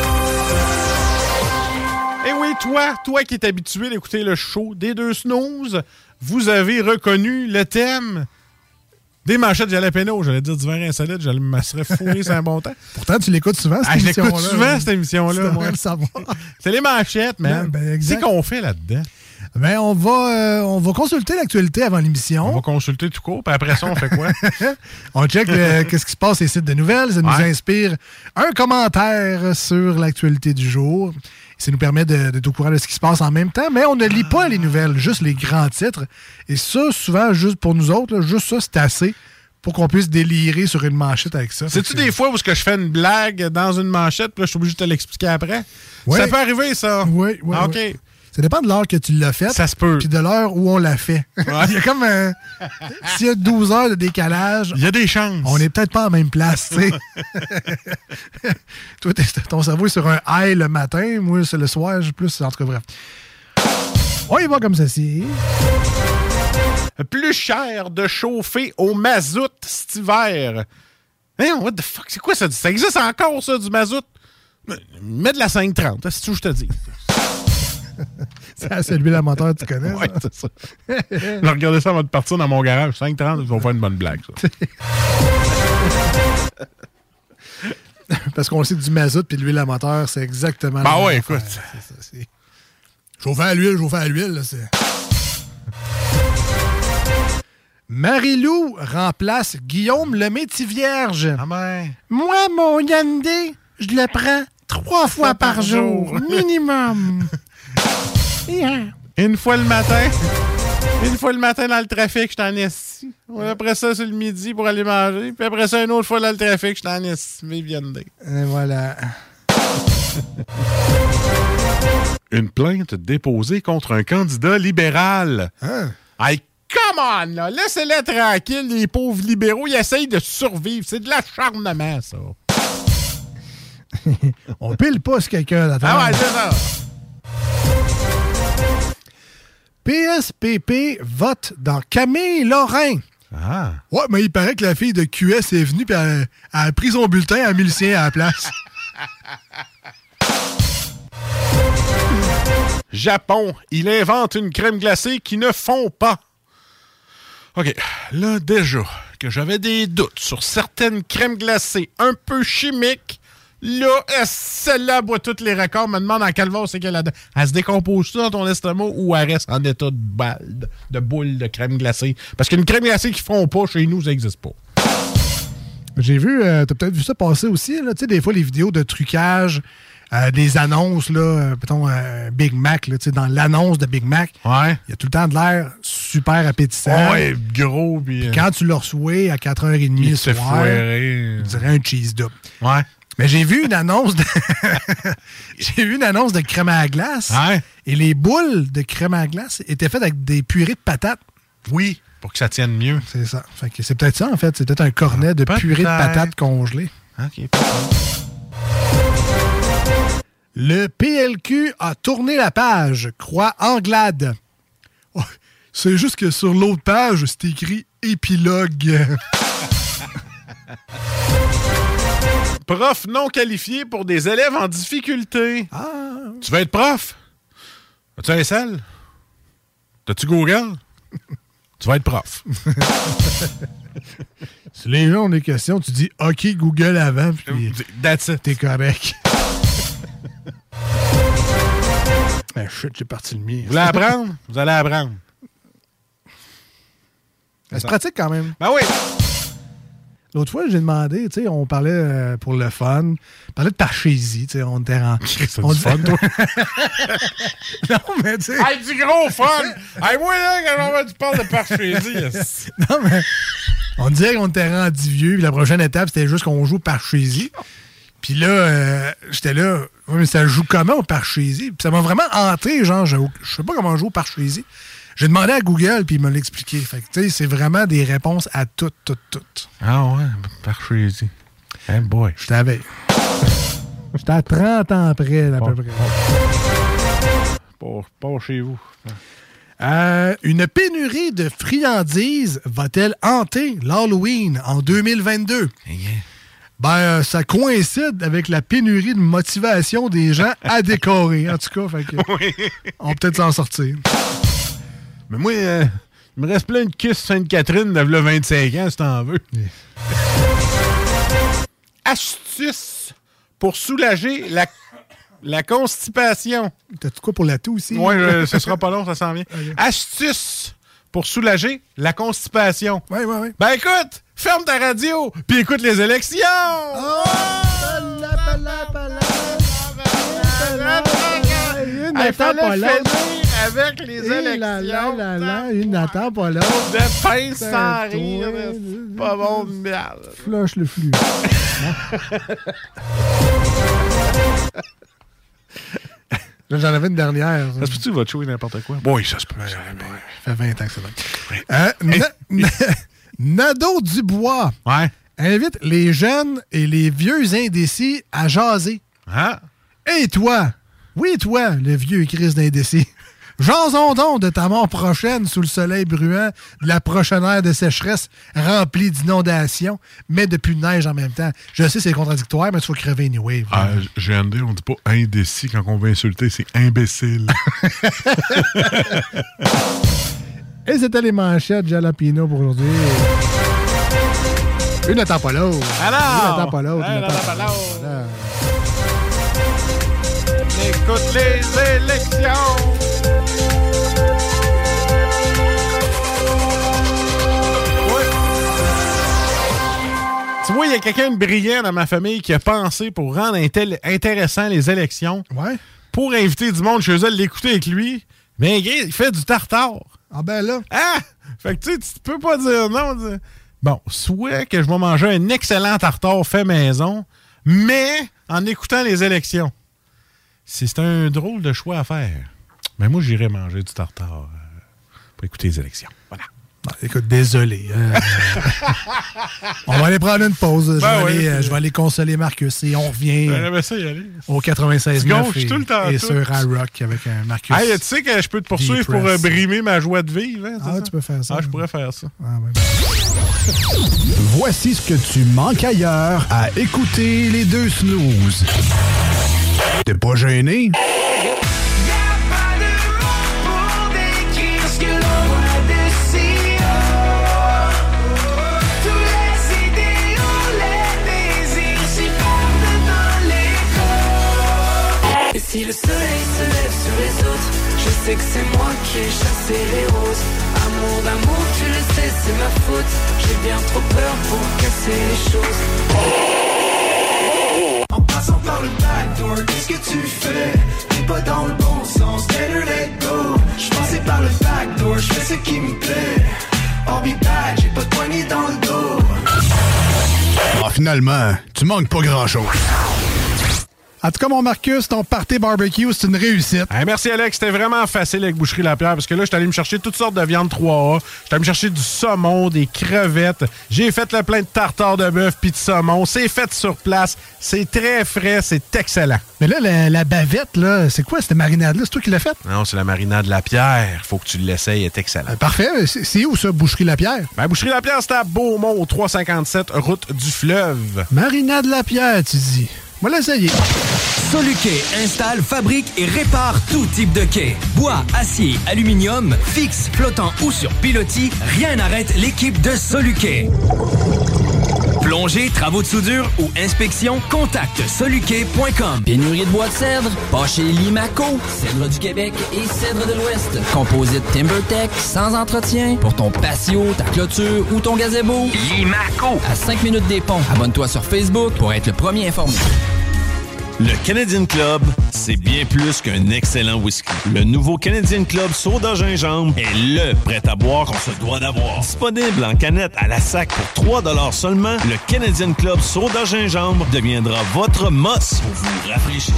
Et oui, toi, toi qui es habitué d'écouter le show des deux snooze, vous avez reconnu le thème des manchettes jalapeno. J'allais dire d'hiver insolite, j'allais me serais fourré c'est un bon temps. Pourtant, tu l'écoutes souvent, cette Ah, je l'écoute souvent, cette émission-là. C'est les manchettes, man. Ben, ben. C'est qu'on fait là-dedans. Ben, on va, euh, on va consulter l'actualité avant l'émission. On va consulter tout court, puis après ça, on fait quoi? On check qu'est-ce qui se passe sur les sites de nouvelles. Ça nous inspire un commentaire sur l'actualité du jour. Ça nous permet d'être au courant de ce qui se passe en même temps, mais on ne lit pas les nouvelles, juste les grands titres. Et ça, souvent, juste pour nous autres, là, juste ça, c'est assez pour qu'on puisse délirer sur une manchette avec ça. C'est-tu des fois où que je fais une blague dans une manchette, puis là, je suis obligé de te l'expliquer après? Ça peut arriver, ça? Oui, oui. Ah, OK. oui. Ça dépend de l'heure que tu l'as fait. Ça se peut. Puis de l'heure où on l'a fait. Il y a comme un. S'il y a 12 heures de décalage. Il y a des chances. On n'est peut-être pas en même place, tu sais. Toi, ton cerveau est sur un high le matin. Moi, c'est le soir, j'ai plus. En tout cas, bref. On y va comme ceci. Plus cher de chauffer au mazout cet hiver. Hein, what the fuck? C'est quoi ça? Ça existe encore, ça, du mazout? Mets de la 530, c'est tout ce que je te dis. C'est l'huile à moteur, tu connais. Ça? c'est ça. Je regardais ça avant de partir dans mon garage. 530, ils vont faire une bonne blague, ça. Parce qu'on sait du mazout puis de l'huile à moteur, c'est exactement Bah la ouais, affaire. écoute. C'est ça, c'est- Chauffer à l'huile, chauffer à l'huile, là, c'est. Marie-Lou remplace Guillaume le métier vierge. Ah ben. Moi, mon Yandé, je le prends Trois fois par jour, minimum. Une fois le matin. Une fois le matin dans le trafic, je t'en ai assis. Après ça, c'est le midi pour aller manger. Puis après ça, une autre fois dans le trafic, je t'en. Vivienne Day. Et voilà. Une plainte déposée contre un candidat libéral. Hein? Hey, come on, là! Laissez-les tranquilles, les pauvres libéraux. Ils essayent de survivre. C'est de l'acharnement, ça. On pile pas sur quelqu'un là Ah ouais, c'est ça. PSPP vote dans Camille Lorrain. Ah. Ouais, mais il paraît que la fille de QS est venue et elle, a pris son bulletin, le sien à la place. Japon, il invente une crème glacée qui ne fond pas. OK, là déjà que j'avais des doutes sur certaines crèmes glacées un peu chimiques, là, celle-là boit tous les records, me demande en quelle vase c'est qu'elle a... Elle se décompose dans ton estomac ou elle reste en état de balle, de boule de crème glacée? Parce qu'une crème glacée qui fond pas, chez nous, ça n'existe pas. J'ai vu, euh, t'as peut-être vu ça passer aussi, là, tu sais, des fois, les vidéos de trucage, euh, des annonces, là, euh, mettons, euh, Big Mac, là, tu sais, dans l'annonce de Big Mac, Ouais. il y a tout le temps de l'air super appétissant. Ouais, gros, euh, quand tu le reçois à 4h30 il le se soir, on dirait un cheese dip. Ouais. Mais j'ai vu une annonce de... j'ai vu une annonce de crème à glace. Et les boules de crème à glace étaient faites avec des purées de patates. Oui, pour que ça tienne mieux. C'est ça. Fait que c'est peut-être ça, en fait. C'est peut-être un cornet de purée de patates congelées. OK, Le PLQ a tourné la page, croit Anglade. Oh, c'est juste que sur l'autre page, c'est écrit épilogue. Prof non qualifié pour des élèves en difficulté. Tu veux être prof? As-tu un sel? T'as-tu Google? tu vas être prof. si les gens ont des questions, tu dis OK Google avant, puis That's it. t'es correct. Ah, shit, j'ai parti le mien. Vous voulez apprendre? Vous allez apprendre. C'est pratique quand même. Ben oui. L'autre fois, j'ai demandé, tu sais, on parlait euh, pour le fun, on parlait de parchésie, tu sais, on était en... C'est on du fun, toi. non, mais tu sais... Hey, du gros fun! hey, moi, là, quand tu parles de parchésie, non, mais on disait qu'on était rendu vieux, puis la prochaine étape, c'était juste qu'on joue parchésie. Puis là, euh, j'étais là, ouais, mais ça joue comment au parchésie? Puis ça m'a vraiment hanté, genre, je, je sais pas comment jouer au parchésie. J'ai demandé à Google, puis il m'a l'expliqué. Fait que, tu sais, c'est vraiment des réponses à toutes, toutes, toutes. Ah ouais, parchésie. Hey boy. Je t'avais. J'étais à 30 ans près, à peu près. Pas, pas chez vous. Euh, une pénurie de friandises va-t-elle hanter l'Halloween en 2022? Ben, euh, ça coïncide avec la pénurie de motivation des gens à décorer, en tout cas. Fait que, On va peut-être s'en sortir. Mais moi, euh, il me reste plein de kisses Sainte-Catherine de là 25 ans, si t'en veux. Astuce pour soulager la, la constipation. T'as-tu quoi pour la toux aussi? Oui, ce sera pas long, ça s'en vient. Astuce pour soulager la constipation. Oui, oui, oui. Ben écoute, ferme ta radio, puis écoute les élections! Une Hey, fallait finir avec les Eh élections. là là là là, une n'attend pas l'autre. De pince sans rire, c'est pas bon de merde. Flush le flux. Là, J'en avais une dernière. Ça se peut-tu va jouer n'importe quoi? Oui, ça se peut. Ça fait 20 ans que c'est vrai. Euh, Na- Na- Nadeau Dubois invite les jeunes et les vieux indécis à jaser. Ah. Et toi, oui toi, le vieux Christ d'indécis, jason donc de ta mort prochaine sous le soleil brûlant, de la prochaine ère de sécheresse remplie d'inondations, mais de plus de neige en même temps. Je sais, c'est contradictoire, mais il faut crever anyway. Ah, GND, on dit pas indécis quand on veut insulter, c'est imbécile. Et c'était les manchettes Jalapino pour aujourd'hui. Une n'attend pas l'autre. Alors! Une n'attend pas l'autre. Une n'attend pas l'autre. Écoute les élections! Tu vois, il y a quelqu'un de brillant dans ma famille qui a pensé pour rendre intéressant les élections. Pour inviter du monde chez eux, l'écouter avec lui. Mais il fait du tartare. Ah ben là. Ah! Fait que tu sais, tu peux pas dire non. tu- Bon, soit que je vais manger un excellent tartare fait maison, mais en écoutant les élections. C'est un drôle de choix à faire. Mais moi, j'irai manger du tartare euh, pour écouter les élections. Voilà. Ah, écoute, désolé. hein. on va aller prendre une pause. Je, Ben vais, oui. aller, euh, je vais aller consoler Marcus et on revient ça y aller. au 96 Tu gonfles tout le temps, et tout. sur un rock avec un Marcus. Hey, tu sais que je peux te poursuivre pour euh, brimer ma joie de vivre. hein, Ah, ça? tu peux faire ça. Ah, je pourrais faire ça. Voici ce que tu manques ailleurs à écouter les deux snooze. T'es pas gêné? Si le soleil se lève sur les autres, je sais que c'est moi qui ai chassé les roses. Amour d'amour, tu le sais, c'est ma faute. J'ai bien trop peur pour casser les choses. En passant par le backdoor, qu'est-ce que tu fais? T'es pas dans le bon sens, better let go Je passais par le backdoor, je fais ce qui me plaît I'll be back, j'ai pas de poignée dans le dos Ah, finalement, tu manques pas grand-chose. En tout cas, mon Marcus, ton party barbecue, c'est une réussite. Hey, merci Alex, c'était vraiment facile avec Boucherie Lapierre parce que là, je suis allé me chercher toutes sortes de viande 3A. J'étais allé me chercher du saumon, des crevettes. J'ai fait le plein de tartare de bœuf puis de saumon. C'est fait sur place. C'est très frais, c'est excellent. Mais là, la, la bavette, là, c'est quoi cette marinade-là? C'est toi qui l'as faite? Non, c'est la marinade Lapierre. Faut que tu l'essayes, elle est excellent. Parfait. C'est c'est où ça, Boucherie Lapierre? Ben, Boucherie Lapierre, c'est à Beaumont, au 357, route du fleuve. Marinade Lapierre, tu dis. On va l'essayer. Soluquet installe, fabrique et répare tout type de quai. Bois, acier, aluminium, fixe, flottant ou sur pilotis, rien n'arrête l'équipe de Soluquet. Plongée, travaux de soudure ou inspection, contacte soluquet.com. Pénurie de bois de cèdre, pas chez Limaco. Cèdre du Québec et cèdre de l'Ouest. Composite TimberTech, sans entretien. Pour ton patio, ta clôture ou ton gazebo. Limaco. À 5 minutes des ponts. Abonne-toi sur Facebook pour être le premier informé. Le Canadian Club, c'est bien plus qu'un excellent whisky. Le nouveau Canadian Club Soda Gingembre est le prêt à boire qu'on se doit d'avoir. Disponible en canette à la sac pour 3 seulement, le Canadian Club Soda Gingembre deviendra votre must pour vous rafraîchir.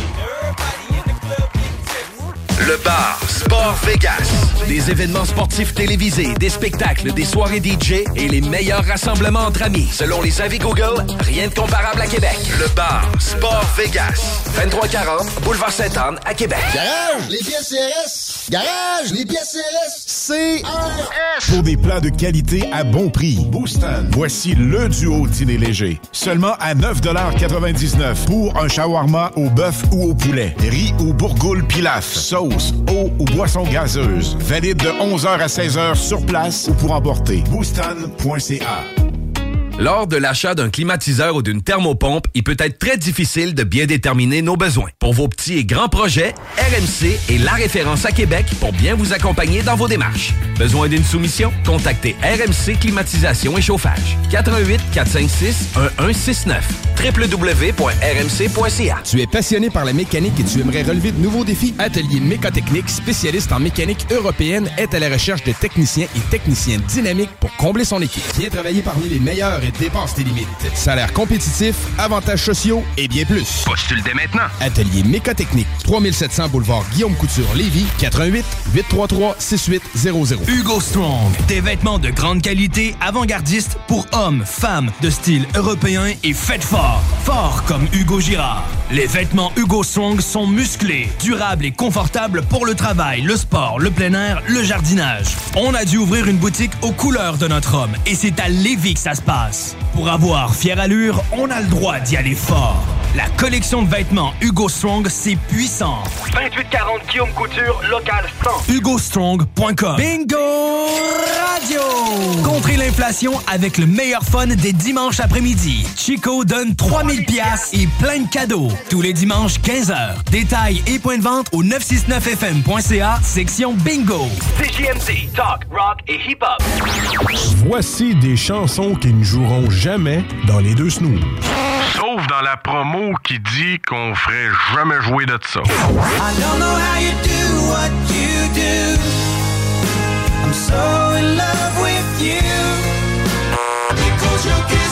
Le bar Sport Vegas. Des événements sportifs télévisés, des spectacles, des soirées DJ et les meilleurs rassemblements entre amis. Selon les avis Google, rien de comparable à Québec. Le bar Sport Vegas. 2340 Boulevard Sainte-Anne à Québec. Garage, les pièces CRS. Garage, les pièces CRS. CRS. Pour des plats de qualité à bon prix, Booston. Voici le duo dîner léger. Seulement à 9,99 pour un shawarma au bœuf ou au poulet. Riz ou bourgoule pilaf. Sauce, eau ou boisson gazeuse. Valide de 11h à 16h sur place ou pour emporter. Booston.ca. Lors de l'achat d'un climatiseur ou d'une thermopompe, il peut être très difficile de bien déterminer nos besoins. Pour vos petits et grands projets, RMC est la référence à Québec pour bien vous accompagner dans vos démarches. Besoin d'une soumission? Contactez RMC Climatisation et Chauffage. 88 456 1169 www.rmc.ca Tu es passionné par la mécanique et tu aimerais relever de nouveaux défis? Atelier Mécotechnique, spécialiste en mécanique européenne, est à la recherche de techniciens et techniciens dynamiques pour combler son équipe. Viens travailler parmi les meilleurs et dépense tes limites. Salaire compétitif, avantages sociaux et bien plus. Postule dès maintenant. Atelier Mécotechnique, 3700 boulevard Guillaume Couture, Lévis, 88 833 6800. Hugo Strong. Des vêtements de grande qualité, avant-gardistes pour hommes, femmes, de style européen et faites fort. Fort comme Hugo Girard. Les vêtements Hugo Strong sont musclés, durables et confortables pour le travail, le sport, le plein air, le jardinage. On a dû ouvrir une boutique aux couleurs de notre homme et c'est à Lévis que ça se passe. Pour avoir fière allure, on a le droit d'y aller fort. La collection de vêtements Hugo Strong, c'est puissant. 2840 Guillaume Couture, local 100. HugoStrong.com Bingo Radio! Contrez l'inflation avec le meilleur fun des dimanches après-midi. Chico donne 3000 pièces et plein de cadeaux. Tous les dimanches, 15h. Détails et points de vente au 969fm.ca, section Bingo. CJMD, talk, rock et hip-hop. Voici des chansons qui ne joueront jamais dans les deux snooze. Sauf dans la promo qui dit qu'on ferait jamais jouer de ça. I don't know how you do what you do. I'm so in love with you. Because your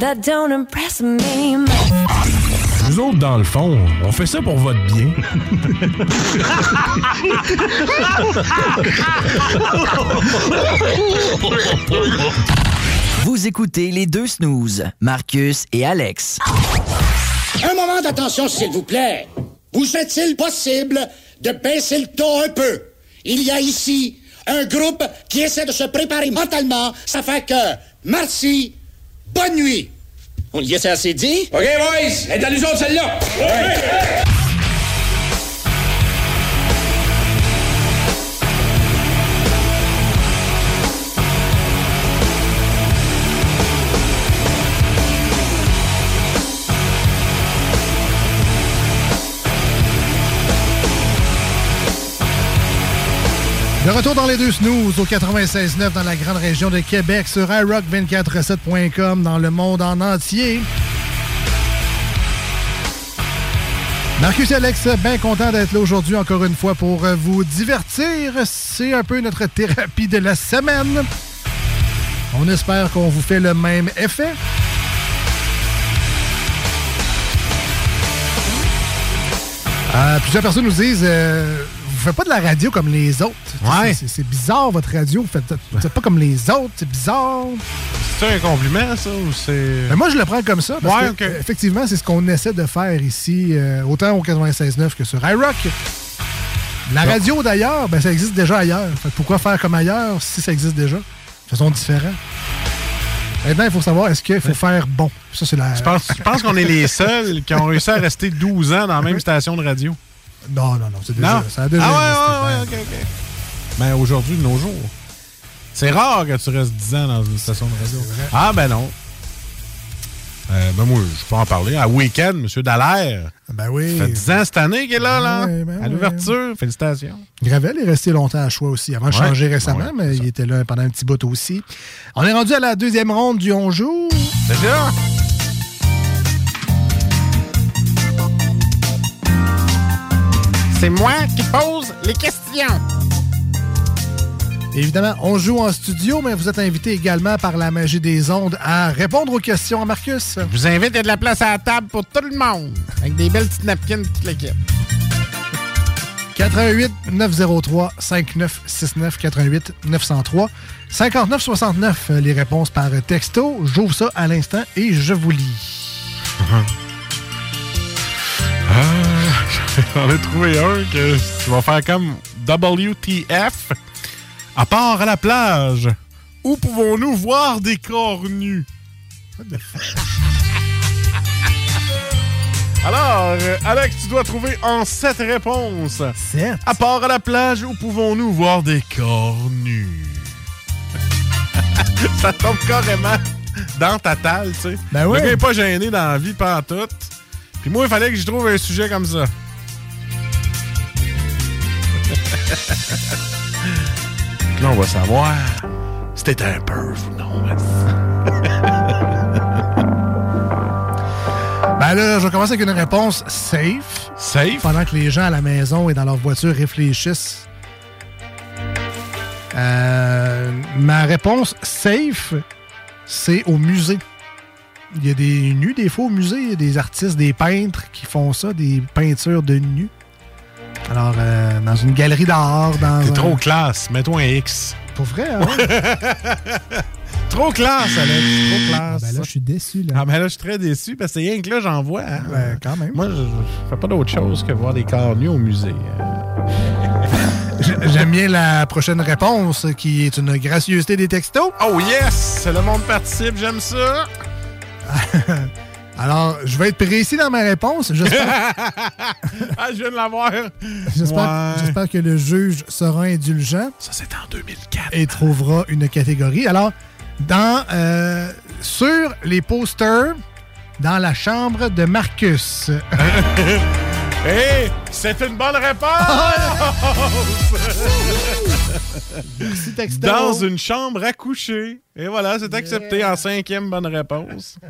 That don't impress me much. Nous autres, dans le fond, on fait ça pour votre bien. Vous écoutez les deux snooze, Marcus et Alex. Un moment d'attention, s'il vous plaît. Vous est-il possible de baisser le ton un peu? Il y a ici un groupe qui essaie de se préparer mentalement. Ça fait que, merci, bonne nuit. On y essaie assez dit? OK, boys, elle est à nous Retour dans les deux snooze au 96.9 dans la grande région de Québec sur iRock247.com dans le monde en entier. Marcus et Alex, bien content d'être là aujourd'hui encore une fois pour euh, vous divertir. C'est un peu notre thérapie de la semaine. On espère qu'on vous fait le même effet. Euh, plusieurs personnes nous disent euh, Vous faites pas de la radio comme les autres. Ouais. C'est- bizarre votre radio. Vous faites, vous faites pas comme les autres. C'est bizarre. C'est un compliment, ça, ou c'est. Ben, moi, je le prends comme ça. Parce Ouais, que, euh, effectivement, c'est ce qu'on essaie de faire ici, euh, autant au 96.9 que sur iRock. La radio, d'ailleurs, ben, ça existe déjà ailleurs. Fait pourquoi faire comme ailleurs si ça existe déjà? De façon différente. Maintenant, il faut savoir, est-ce qu'il faut faire bon? Ça, c'est la... Je pense, je pense qu'on est les seuls qui ont réussi à rester 12 ans dans la même station de radio? Non, non, non. C'est déjà, Non? ça a déjà ah ouais, ouais, ouais, ok, ok. Mais aujourd'hui, de nos jours, c'est rare que tu restes 10 ans dans une station de radio. Ah, ben non. Euh, ben moi, je peux en parler. À Week-end, M. Dallaire. Ben oui. Ça fait 10 ans cette année qu'il est là, là. Ouais, ben à l'ouverture. Félicitations. Gravel est resté longtemps à choix aussi, avant de Ouais. changer récemment, Ouais, mais il était là pendant un petit bout aussi. On est rendu à la deuxième ronde du On joue. Déjà? C'est moi qui pose les questions. Évidemment, on joue en studio, mais vous êtes invité également par la magie des ondes à répondre aux questions à Marcus. Je vous invite, a de la place à la table pour tout le monde. Avec des belles petites napkins, toute l'équipe. 88 903 5969 88 903 59 69 euh, les réponses par texto. J'ouvre ça à l'instant et je vous lis. Ah, j'en ai trouvé un que tu vas faire comme WTF. À part à la plage, où pouvons-nous voir des corps nus? Alors, Alex, tu dois trouver en sept réponses. Sept? À part à la plage, où pouvons-nous voir des corps nus? Ça tombe carrément dans ta talle, tu sais. Ben Le oui. gars est pas gêné dans la vie, pas tout. Puis moi, il fallait que je trouve un sujet comme ça. Là, on va savoir t'es un perv ou non. Ben là, je vais commencer avec une réponse safe. Safe? Pendant que les gens à la maison et dans leur voiture réfléchissent. Euh, ma réponse safe, c'est au musée. Il y a des nus, des fois, au musée. Il y a des artistes, des peintres qui font ça, des peintures de nus. Alors, euh, dans une galerie d'art, dans. T'es un- trop classe. Mets-toi un X. Pour vrai, hein? Trop classe, Alex. Trop classe. Ben là, je suis déçu. Là. Ah, ben là, je suis très déçu parce que c'est rien que là, j'en vois. hein. Ben, quand même. Moi, je, je fais pas d'autre chose que voir des corps nus au musée. J- J'aime bien la prochaine réponse, qui est une gracieuseté des textos. Oh yes! Le monde participe, j'aime ça. Alors, je vais être précis dans ma réponse. J'espère ah, je viens de l'avoir. j'espère- Ouais. j'espère que le juge sera indulgent. Ça, c'est en 2004. Et trouvera une catégorie. Alors, dans, euh, sur les posters, dans la chambre de Marcus. Hé, c'est une bonne réponse! Merci, texto. Dans une chambre à coucher. Et voilà, c'est accepté en cinquième bonne réponse.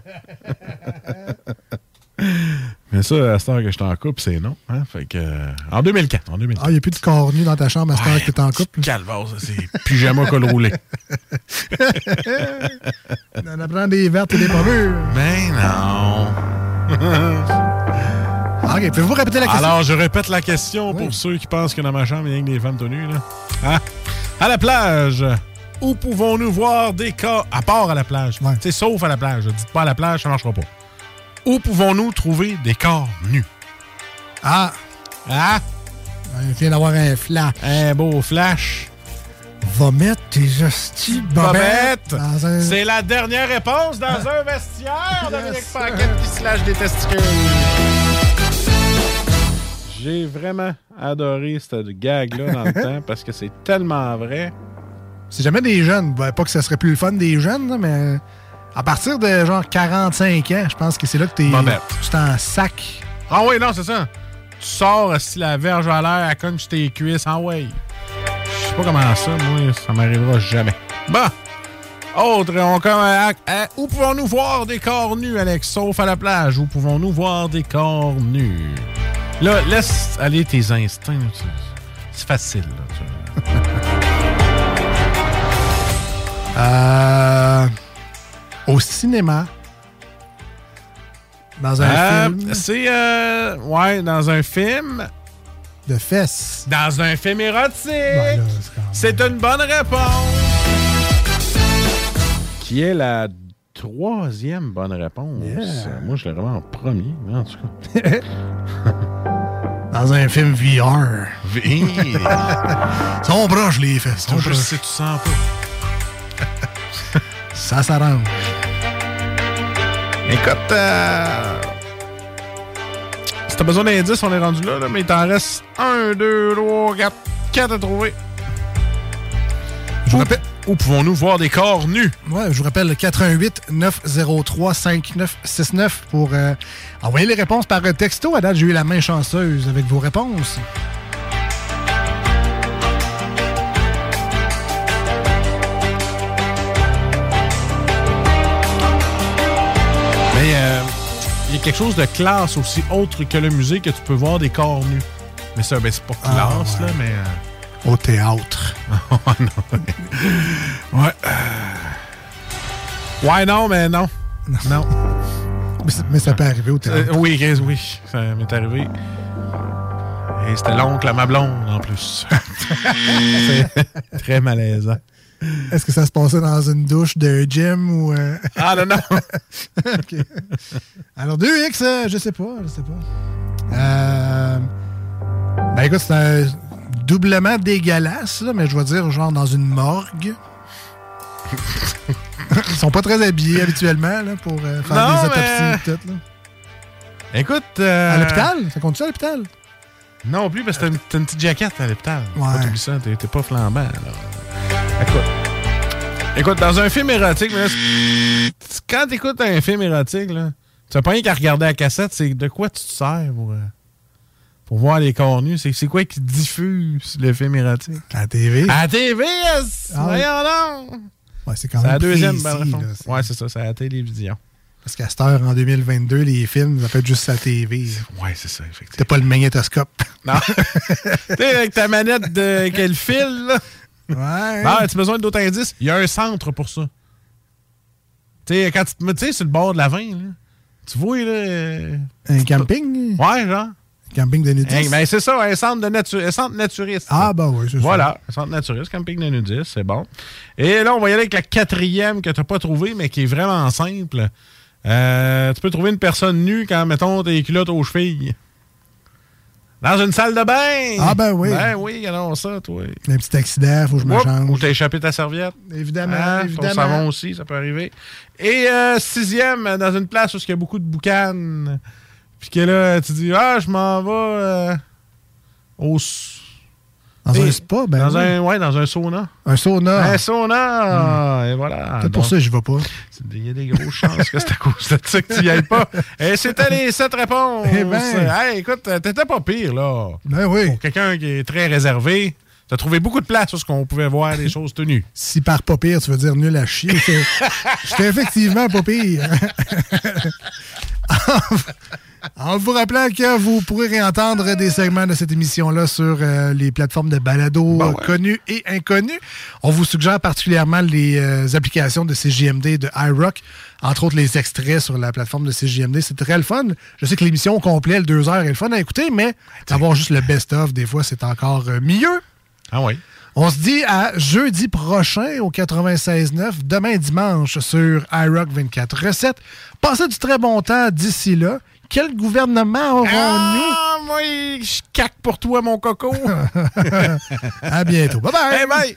Mais ça, à cette heure que je suis en couple, c'est non. Hein? Fait que, euh, en 2004. En 2004. Ah, il n'y a plus de corps nu dans ta chambre à cette heure que t'es en couple? Calvaire, ça, c'est pyjama col roulé. On apprend des vertes et des pommures. Ben non. OK, pouvez-vous répéter la question? Alors, je répète la question pour ceux qui pensent que dans ma chambre, il y a que des femmes tenues. Là. Hein? À la plage, où pouvons-nous voir des corps, à part à la plage, sais, sauf à la plage, dites pas à la plage, ça ne marchera pas. Où pouvons-nous trouver des corps nus? Ah! Ah! Il vient d'avoir un flash. Un beau flash. Va mettre tes hosties bobettes un... C'est la dernière réponse dans un vestiaire, Dominique Paquette qui se lâche des testicules. J'ai vraiment adoré cette gag-là dans le temps parce que c'est tellement vrai. C'est jamais des jeunes. Ben, pas que ça serait plus le fun des jeunes, mais à partir de genre 45 ans, je pense que c'est là que t'es tu en sac. Ah oui, non, c'est ça. Tu sors si la verge à l'air, elle cogne sur tes cuisses. Ah ouais. Je sais pas comment ça, moi, ça m'arrivera jamais. Bon. Autre, on comme, euh, où pouvons-nous voir des corps nus, Alex? Sauf à la plage. Où pouvons-nous voir des corps nus? Là, laisse aller tes instincts. C'est facile, là. tu- Euh, au cinéma. Dans un Euh, film C'est, euh, ouais, dans un film. de fesses. Dans un film érotique. Ben c'est même- une bonne réponse. Qui est la troisième bonne réponse? Yeah. Moi, je l'ai vraiment en premier, mais en tout cas. Dans un film VR. V- Sont proches, les fesses. sont Juste proches. si tu sens pas. Ça s'arrange. Écoute, euh... si t'as besoin d'indices, on est rendu là, là, mais il t'en reste un, deux, trois, quatre, quatre à trouver. Je vous rappelle. Où pouvons-nous voir des corps nus? Ouais, je vous rappelle le 88 903 5969 pour euh, envoyer les réponses par texto. À date, j'ai eu la main chanceuse avec vos réponses. Mais euh, il y a quelque chose de classe aussi, autre que le musée, que tu peux voir des corps nus. Mais ça, ben, c'est pas Ah, classe, ouais. là, mais... euh, Au théâtre. ouais, non. Ouais. euh, Ouais, non, mais non. Non. Mais, mais ça peut arriver au théâtre. Euh, oui, oui. Ça m'est arrivé. Et c'était l'oncle à ma blonde, en plus. c'est très malaisant. Est-ce que ça se passait dans une douche de gym ou. euh, Ah, non, non. Alors, 2X, euh, je sais pas, je sais pas. Euh, ben écoute, c'est un doublement dégueulasse, là, mais je vais dire genre dans une morgue. Ils sont pas très habillés habituellement là, pour euh, faire Non, des autopsies et tout. Là. Écoute. euh, À l'hôpital? Ça compte ça à l'hôpital? Non plus, parce que t'as une, une petite jaquette à l'hôpital. Ouais. Pas t'oublies ça, t'es pas flambant. Alors. Écoute. Écoute, dans un film érotique, là, quand t'écoutes un film érotique, là, tu n'as pas rien qu'à regarder la cassette, c'est de quoi tu te sers pour, euh, pour voir les corps nus. C'est quoi qui diffuse le film érotique? À la TV? À la TV, yes! Ah. Voyons donc! Ouais, c'est quand même la deuxième précis, là, Ouais, c'est ça, c'est à la télévision. Parce qu'à cette heure, en 2022, les films, ça être juste la TV. Ouais, c'est ça, effectivement. T'as pas le magnétoscope. Non. sais, avec ta manette de quel fil, là? Ouais. Tu as besoin d'autres indices? Il y a un centre pour ça. Tu sais, quand tu te mets sur le bord de la 20, là, tu vois, là. euh, Un camping? Ouais, genre. Camping de nudistes. Hey, ben, c'est ça, un centre, de natu- un centre naturiste. Ah, ben oui, c'est ça. Voilà, un centre naturiste, camping de nudistes, c'est bon. Et là, on va y aller avec la quatrième que tu n'as pas trouvée, mais qui est vraiment simple. Euh, tu peux trouver une personne nue quand, mettons, tes culottes aux chevilles. Dans une salle de bain! Ah, ben oui. Ben oui, alors ça, toi. Un petit accident, faut que je me Oups, change. Ou t'as échappé ta serviette. Évidemment, Hein, évidemment. Ton savon aussi, ça peut arriver. Et euh, sixième, dans une place où il y a beaucoup de boucanes. Puis que là, tu dis, ah, je m'en vais euh, au... Dans Et- un spa, ben dans oui. un, ouais, dans un sauna. Un sauna. Un sauna! Et voilà. Peut-être pour ça que je vais pas. Il y a des grosses chances que c'est à cause de ça que tu n'y ailles pas. Et c'était les sept réponses. Eh ben. Hey, écoute, t'étais pas pire, là. Ben oui. Pour quelqu'un qui est très réservé, t'as trouvé beaucoup de place où ce qu'on pouvait voir des choses tenues. Si par pas pire, tu veux dire nul à chier. J'étais effectivement pas pire. En vous rappelant que vous pourrez réentendre des segments de cette émission-là sur euh, les plateformes de balado euh, connues et inconnues, on vous suggère particulièrement les euh, applications de CJMD et de iRock, entre autres les extraits sur la plateforme de CJMD. C'est très le fun. Je sais que l'émission au complet, le deux heures, est le fun à écouter, mais avoir juste le best-of, des fois, c'est encore euh, mieux. Ah oui. On se dit à jeudi prochain au 96.9, demain dimanche sur iRock 24 recettes. Passez du très bon temps d'ici là. Quel gouvernement aurons-nous? Ah, moi, je caque pour toi, mon coco. à bientôt. Bye bye.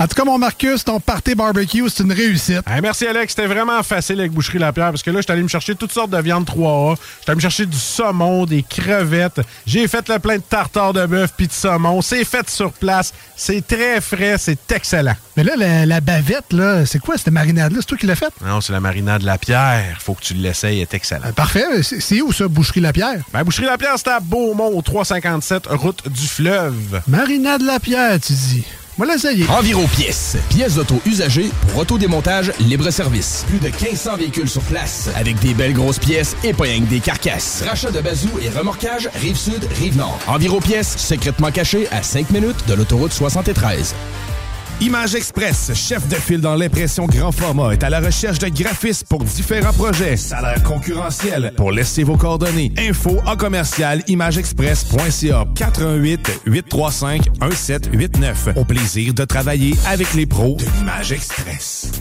En tout cas, mon Marcus, ton party barbecue, c'est une réussite. Hey, merci Alex, c'était vraiment facile avec Boucherie Lapierre parce que là, j'étais allé me chercher toutes sortes de viandes 3A. J'étais allé me chercher du saumon, des crevettes. J'ai fait le plein de tartare de bœuf puis de saumon. C'est fait sur place. C'est très frais, c'est excellent. Mais là, la, la bavette, là, c'est quoi cette marinade-là? C'est toi qui l'as faite? Non, c'est la marinade Lapierre. Faut que tu l'essayes, elle est excellent. Euh, parfait. C'est c'est où ça, Boucherie Lapierre? Ben, Boucherie Lapierre, c'est à Beaumont, au 357, route du fleuve. Marinade Lapierre, tu dis. Moi, l'essayer. Enviro Pièces. Pièces d'auto usagées pour autodémontage libre-service. Plus de 1500 véhicules sur place. Avec des belles grosses pièces et pas rien que des carcasses. Rachat de bazou et remorquage Rive-Sud, Rive-Nord. Enviro Pièces, secrètement caché à 5 minutes de l'autoroute 73. Image Express, chef de file dans l'impression grand format, est à la recherche de graphistes pour différents projets. Salaire concurrentiel. Pour laisser vos coordonnées. Info en commercial imageexpress.ca 88 835 1789. Au plaisir de travailler avec les pros de l'Image Express.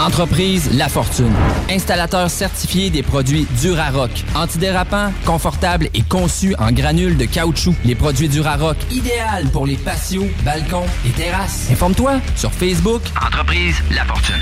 Entreprise La Fortune. Installateur certifié des produits Durarock. Antidérapant, confortable et conçu en granules de caoutchouc. Les produits Durarock, idéal pour les patios, balcons et terrasses. Informe-toi sur Facebook. Entreprise La Fortune.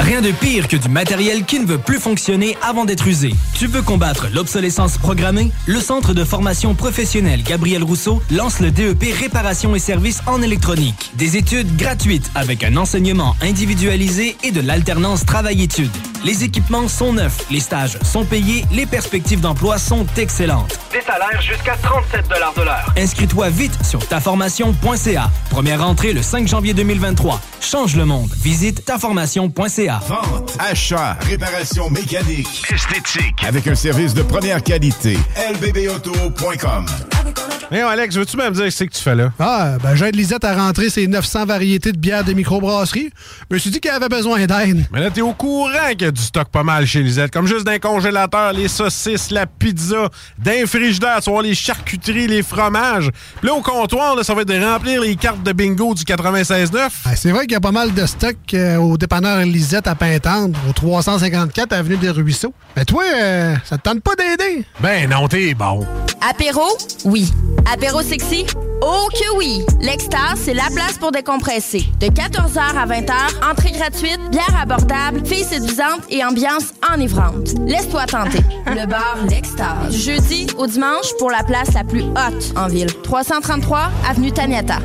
Rien de pire que du matériel qui ne veut plus fonctionner avant d'être usé. Tu veux combattre l'obsolescence programmée? Le Centre de formation professionnelle Gabriel Rousseau lance le DEP Réparation et services en électronique. Des études gratuites avec un enseignement individualisé et de l'alternance travail-études. Les équipements sont neufs, les stages sont payés, les perspectives d'emploi sont excellentes. Des salaires jusqu'à 37 de l'heure. Inscris-toi vite sur taformation.ca. Première rentrée le 5 janvier 2023. Change le monde. Visite taformation.ca. Vente, achat, réparation mécanique, esthétique, avec un service de première qualité. lbbauto.com. Mais Alex, veux-tu même dire ce que tu fais là? Ah, ben j'aide Lisette à rentrer ses 900 variétés de bières de microbrasserie. Je me suis dit qu'elle avait besoin d'aide. Mais là, t'es au courant qu'il y a du stock pas mal chez Lisette. Comme juste d'un congélateur, les saucisses, la pizza, d'un frigidaire, tu vois, les charcuteries, les fromages. Puis là, au comptoir, là, ça va être de remplir les cartes de bingo du 96.9. Ah, c'est vrai qu'il y a pas mal de stock euh, au dépanneur Lisette à Pintendre, au 354 Avenue des Ruisseaux. Mais toi, euh, ça te tente pas d'aider? Ben non, t'es bon. Apéro? Oui. Apéro sexy? Oh que oui! L'Extase, c'est la place pour décompresser. De 14h à 20h, entrée gratuite, bière abordable, filles séduisantes et ambiance enivrante. Laisse-toi tenter. Le bar L'Extase. Du jeudi au dimanche pour la place la plus haute en ville. 333 Avenue Taniata.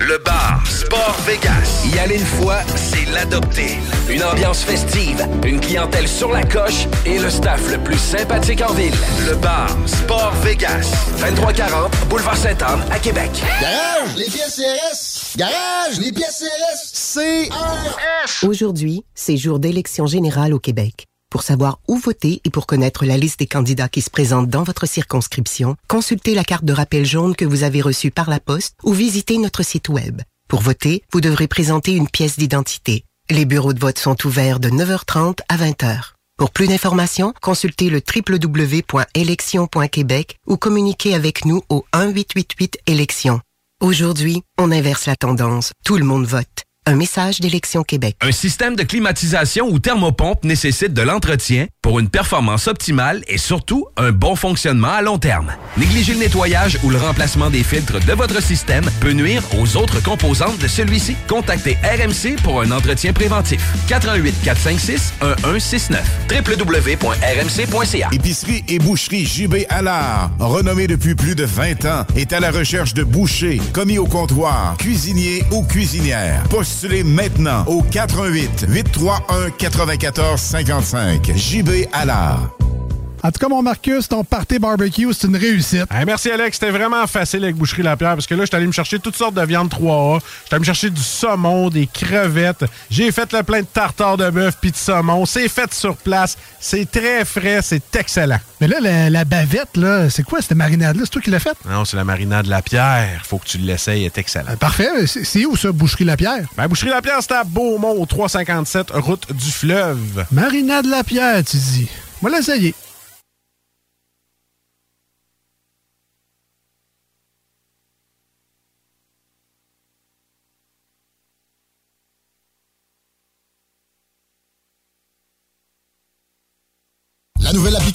Le bar Sport Vegas. Y aller une fois, c'est l'adopter. Une ambiance festive, une clientèle sur la coche et le staff le plus sympathique en ville. Le bar Sport Vegas. 2340 Boulevard Sainte-Anne à Québec. Garage, les pièces CRS. Garage, les pièces CRS. CRS. Aujourd'hui, c'est jour d'élection générale au Québec. Pour savoir où voter et pour connaître la liste des candidats qui se présentent dans votre circonscription, consultez la carte de rappel jaune que vous avez reçue par la poste ou visitez notre site Web. Pour voter, vous devrez présenter une pièce d'identité. Les bureaux de vote sont ouverts de 9h30 à 20h. Pour plus d'informations, consultez le www.élections.québec ou communiquez avec nous au 1-888-élections. Aujourd'hui, on inverse la tendance. Tout le monde vote. Un message d'Élection Québec. Un système de climatisation ou thermopompe nécessite de l'entretien pour une performance optimale et surtout un bon fonctionnement à long terme. Négliger le nettoyage ou le remplacement des filtres de votre système peut nuire aux autres composantes de celui-ci. Contactez RMC pour un entretien préventif. 88 456 1169 www.rmc.ca. Épicerie et boucherie JB Allard, renommée depuis plus de 20 ans, est à la recherche de bouchers, commis au comptoir, cuisiniers ou cuisinières. Postulez maintenant au 88 831 94 55. JB Allard. En tout cas, mon Marcus, ton party barbecue, c'est une réussite. Hey, merci Alex, c'était vraiment facile avec Boucherie Lapierre parce que là, j'étais allé me chercher toutes sortes de viandes 3A. J'étais allé me chercher du saumon, des crevettes. J'ai fait le plein de tartare de bœuf puis de saumon. C'est fait sur place. C'est très frais, c'est excellent. Mais là, la, la bavette, là, c'est quoi cette marinade-là? C'est toi qui l'as faite? Non, c'est la marinade Lapierre. Faut que tu l'essayes, elle est excellent. Euh, parfait. C'est où ça, Boucherie Lapierre? Ben, Boucherie Lapierre, c'est à Beaumont, au 357, route du fleuve. Marinade Lapierre, tu dis. Moi, l'essayer.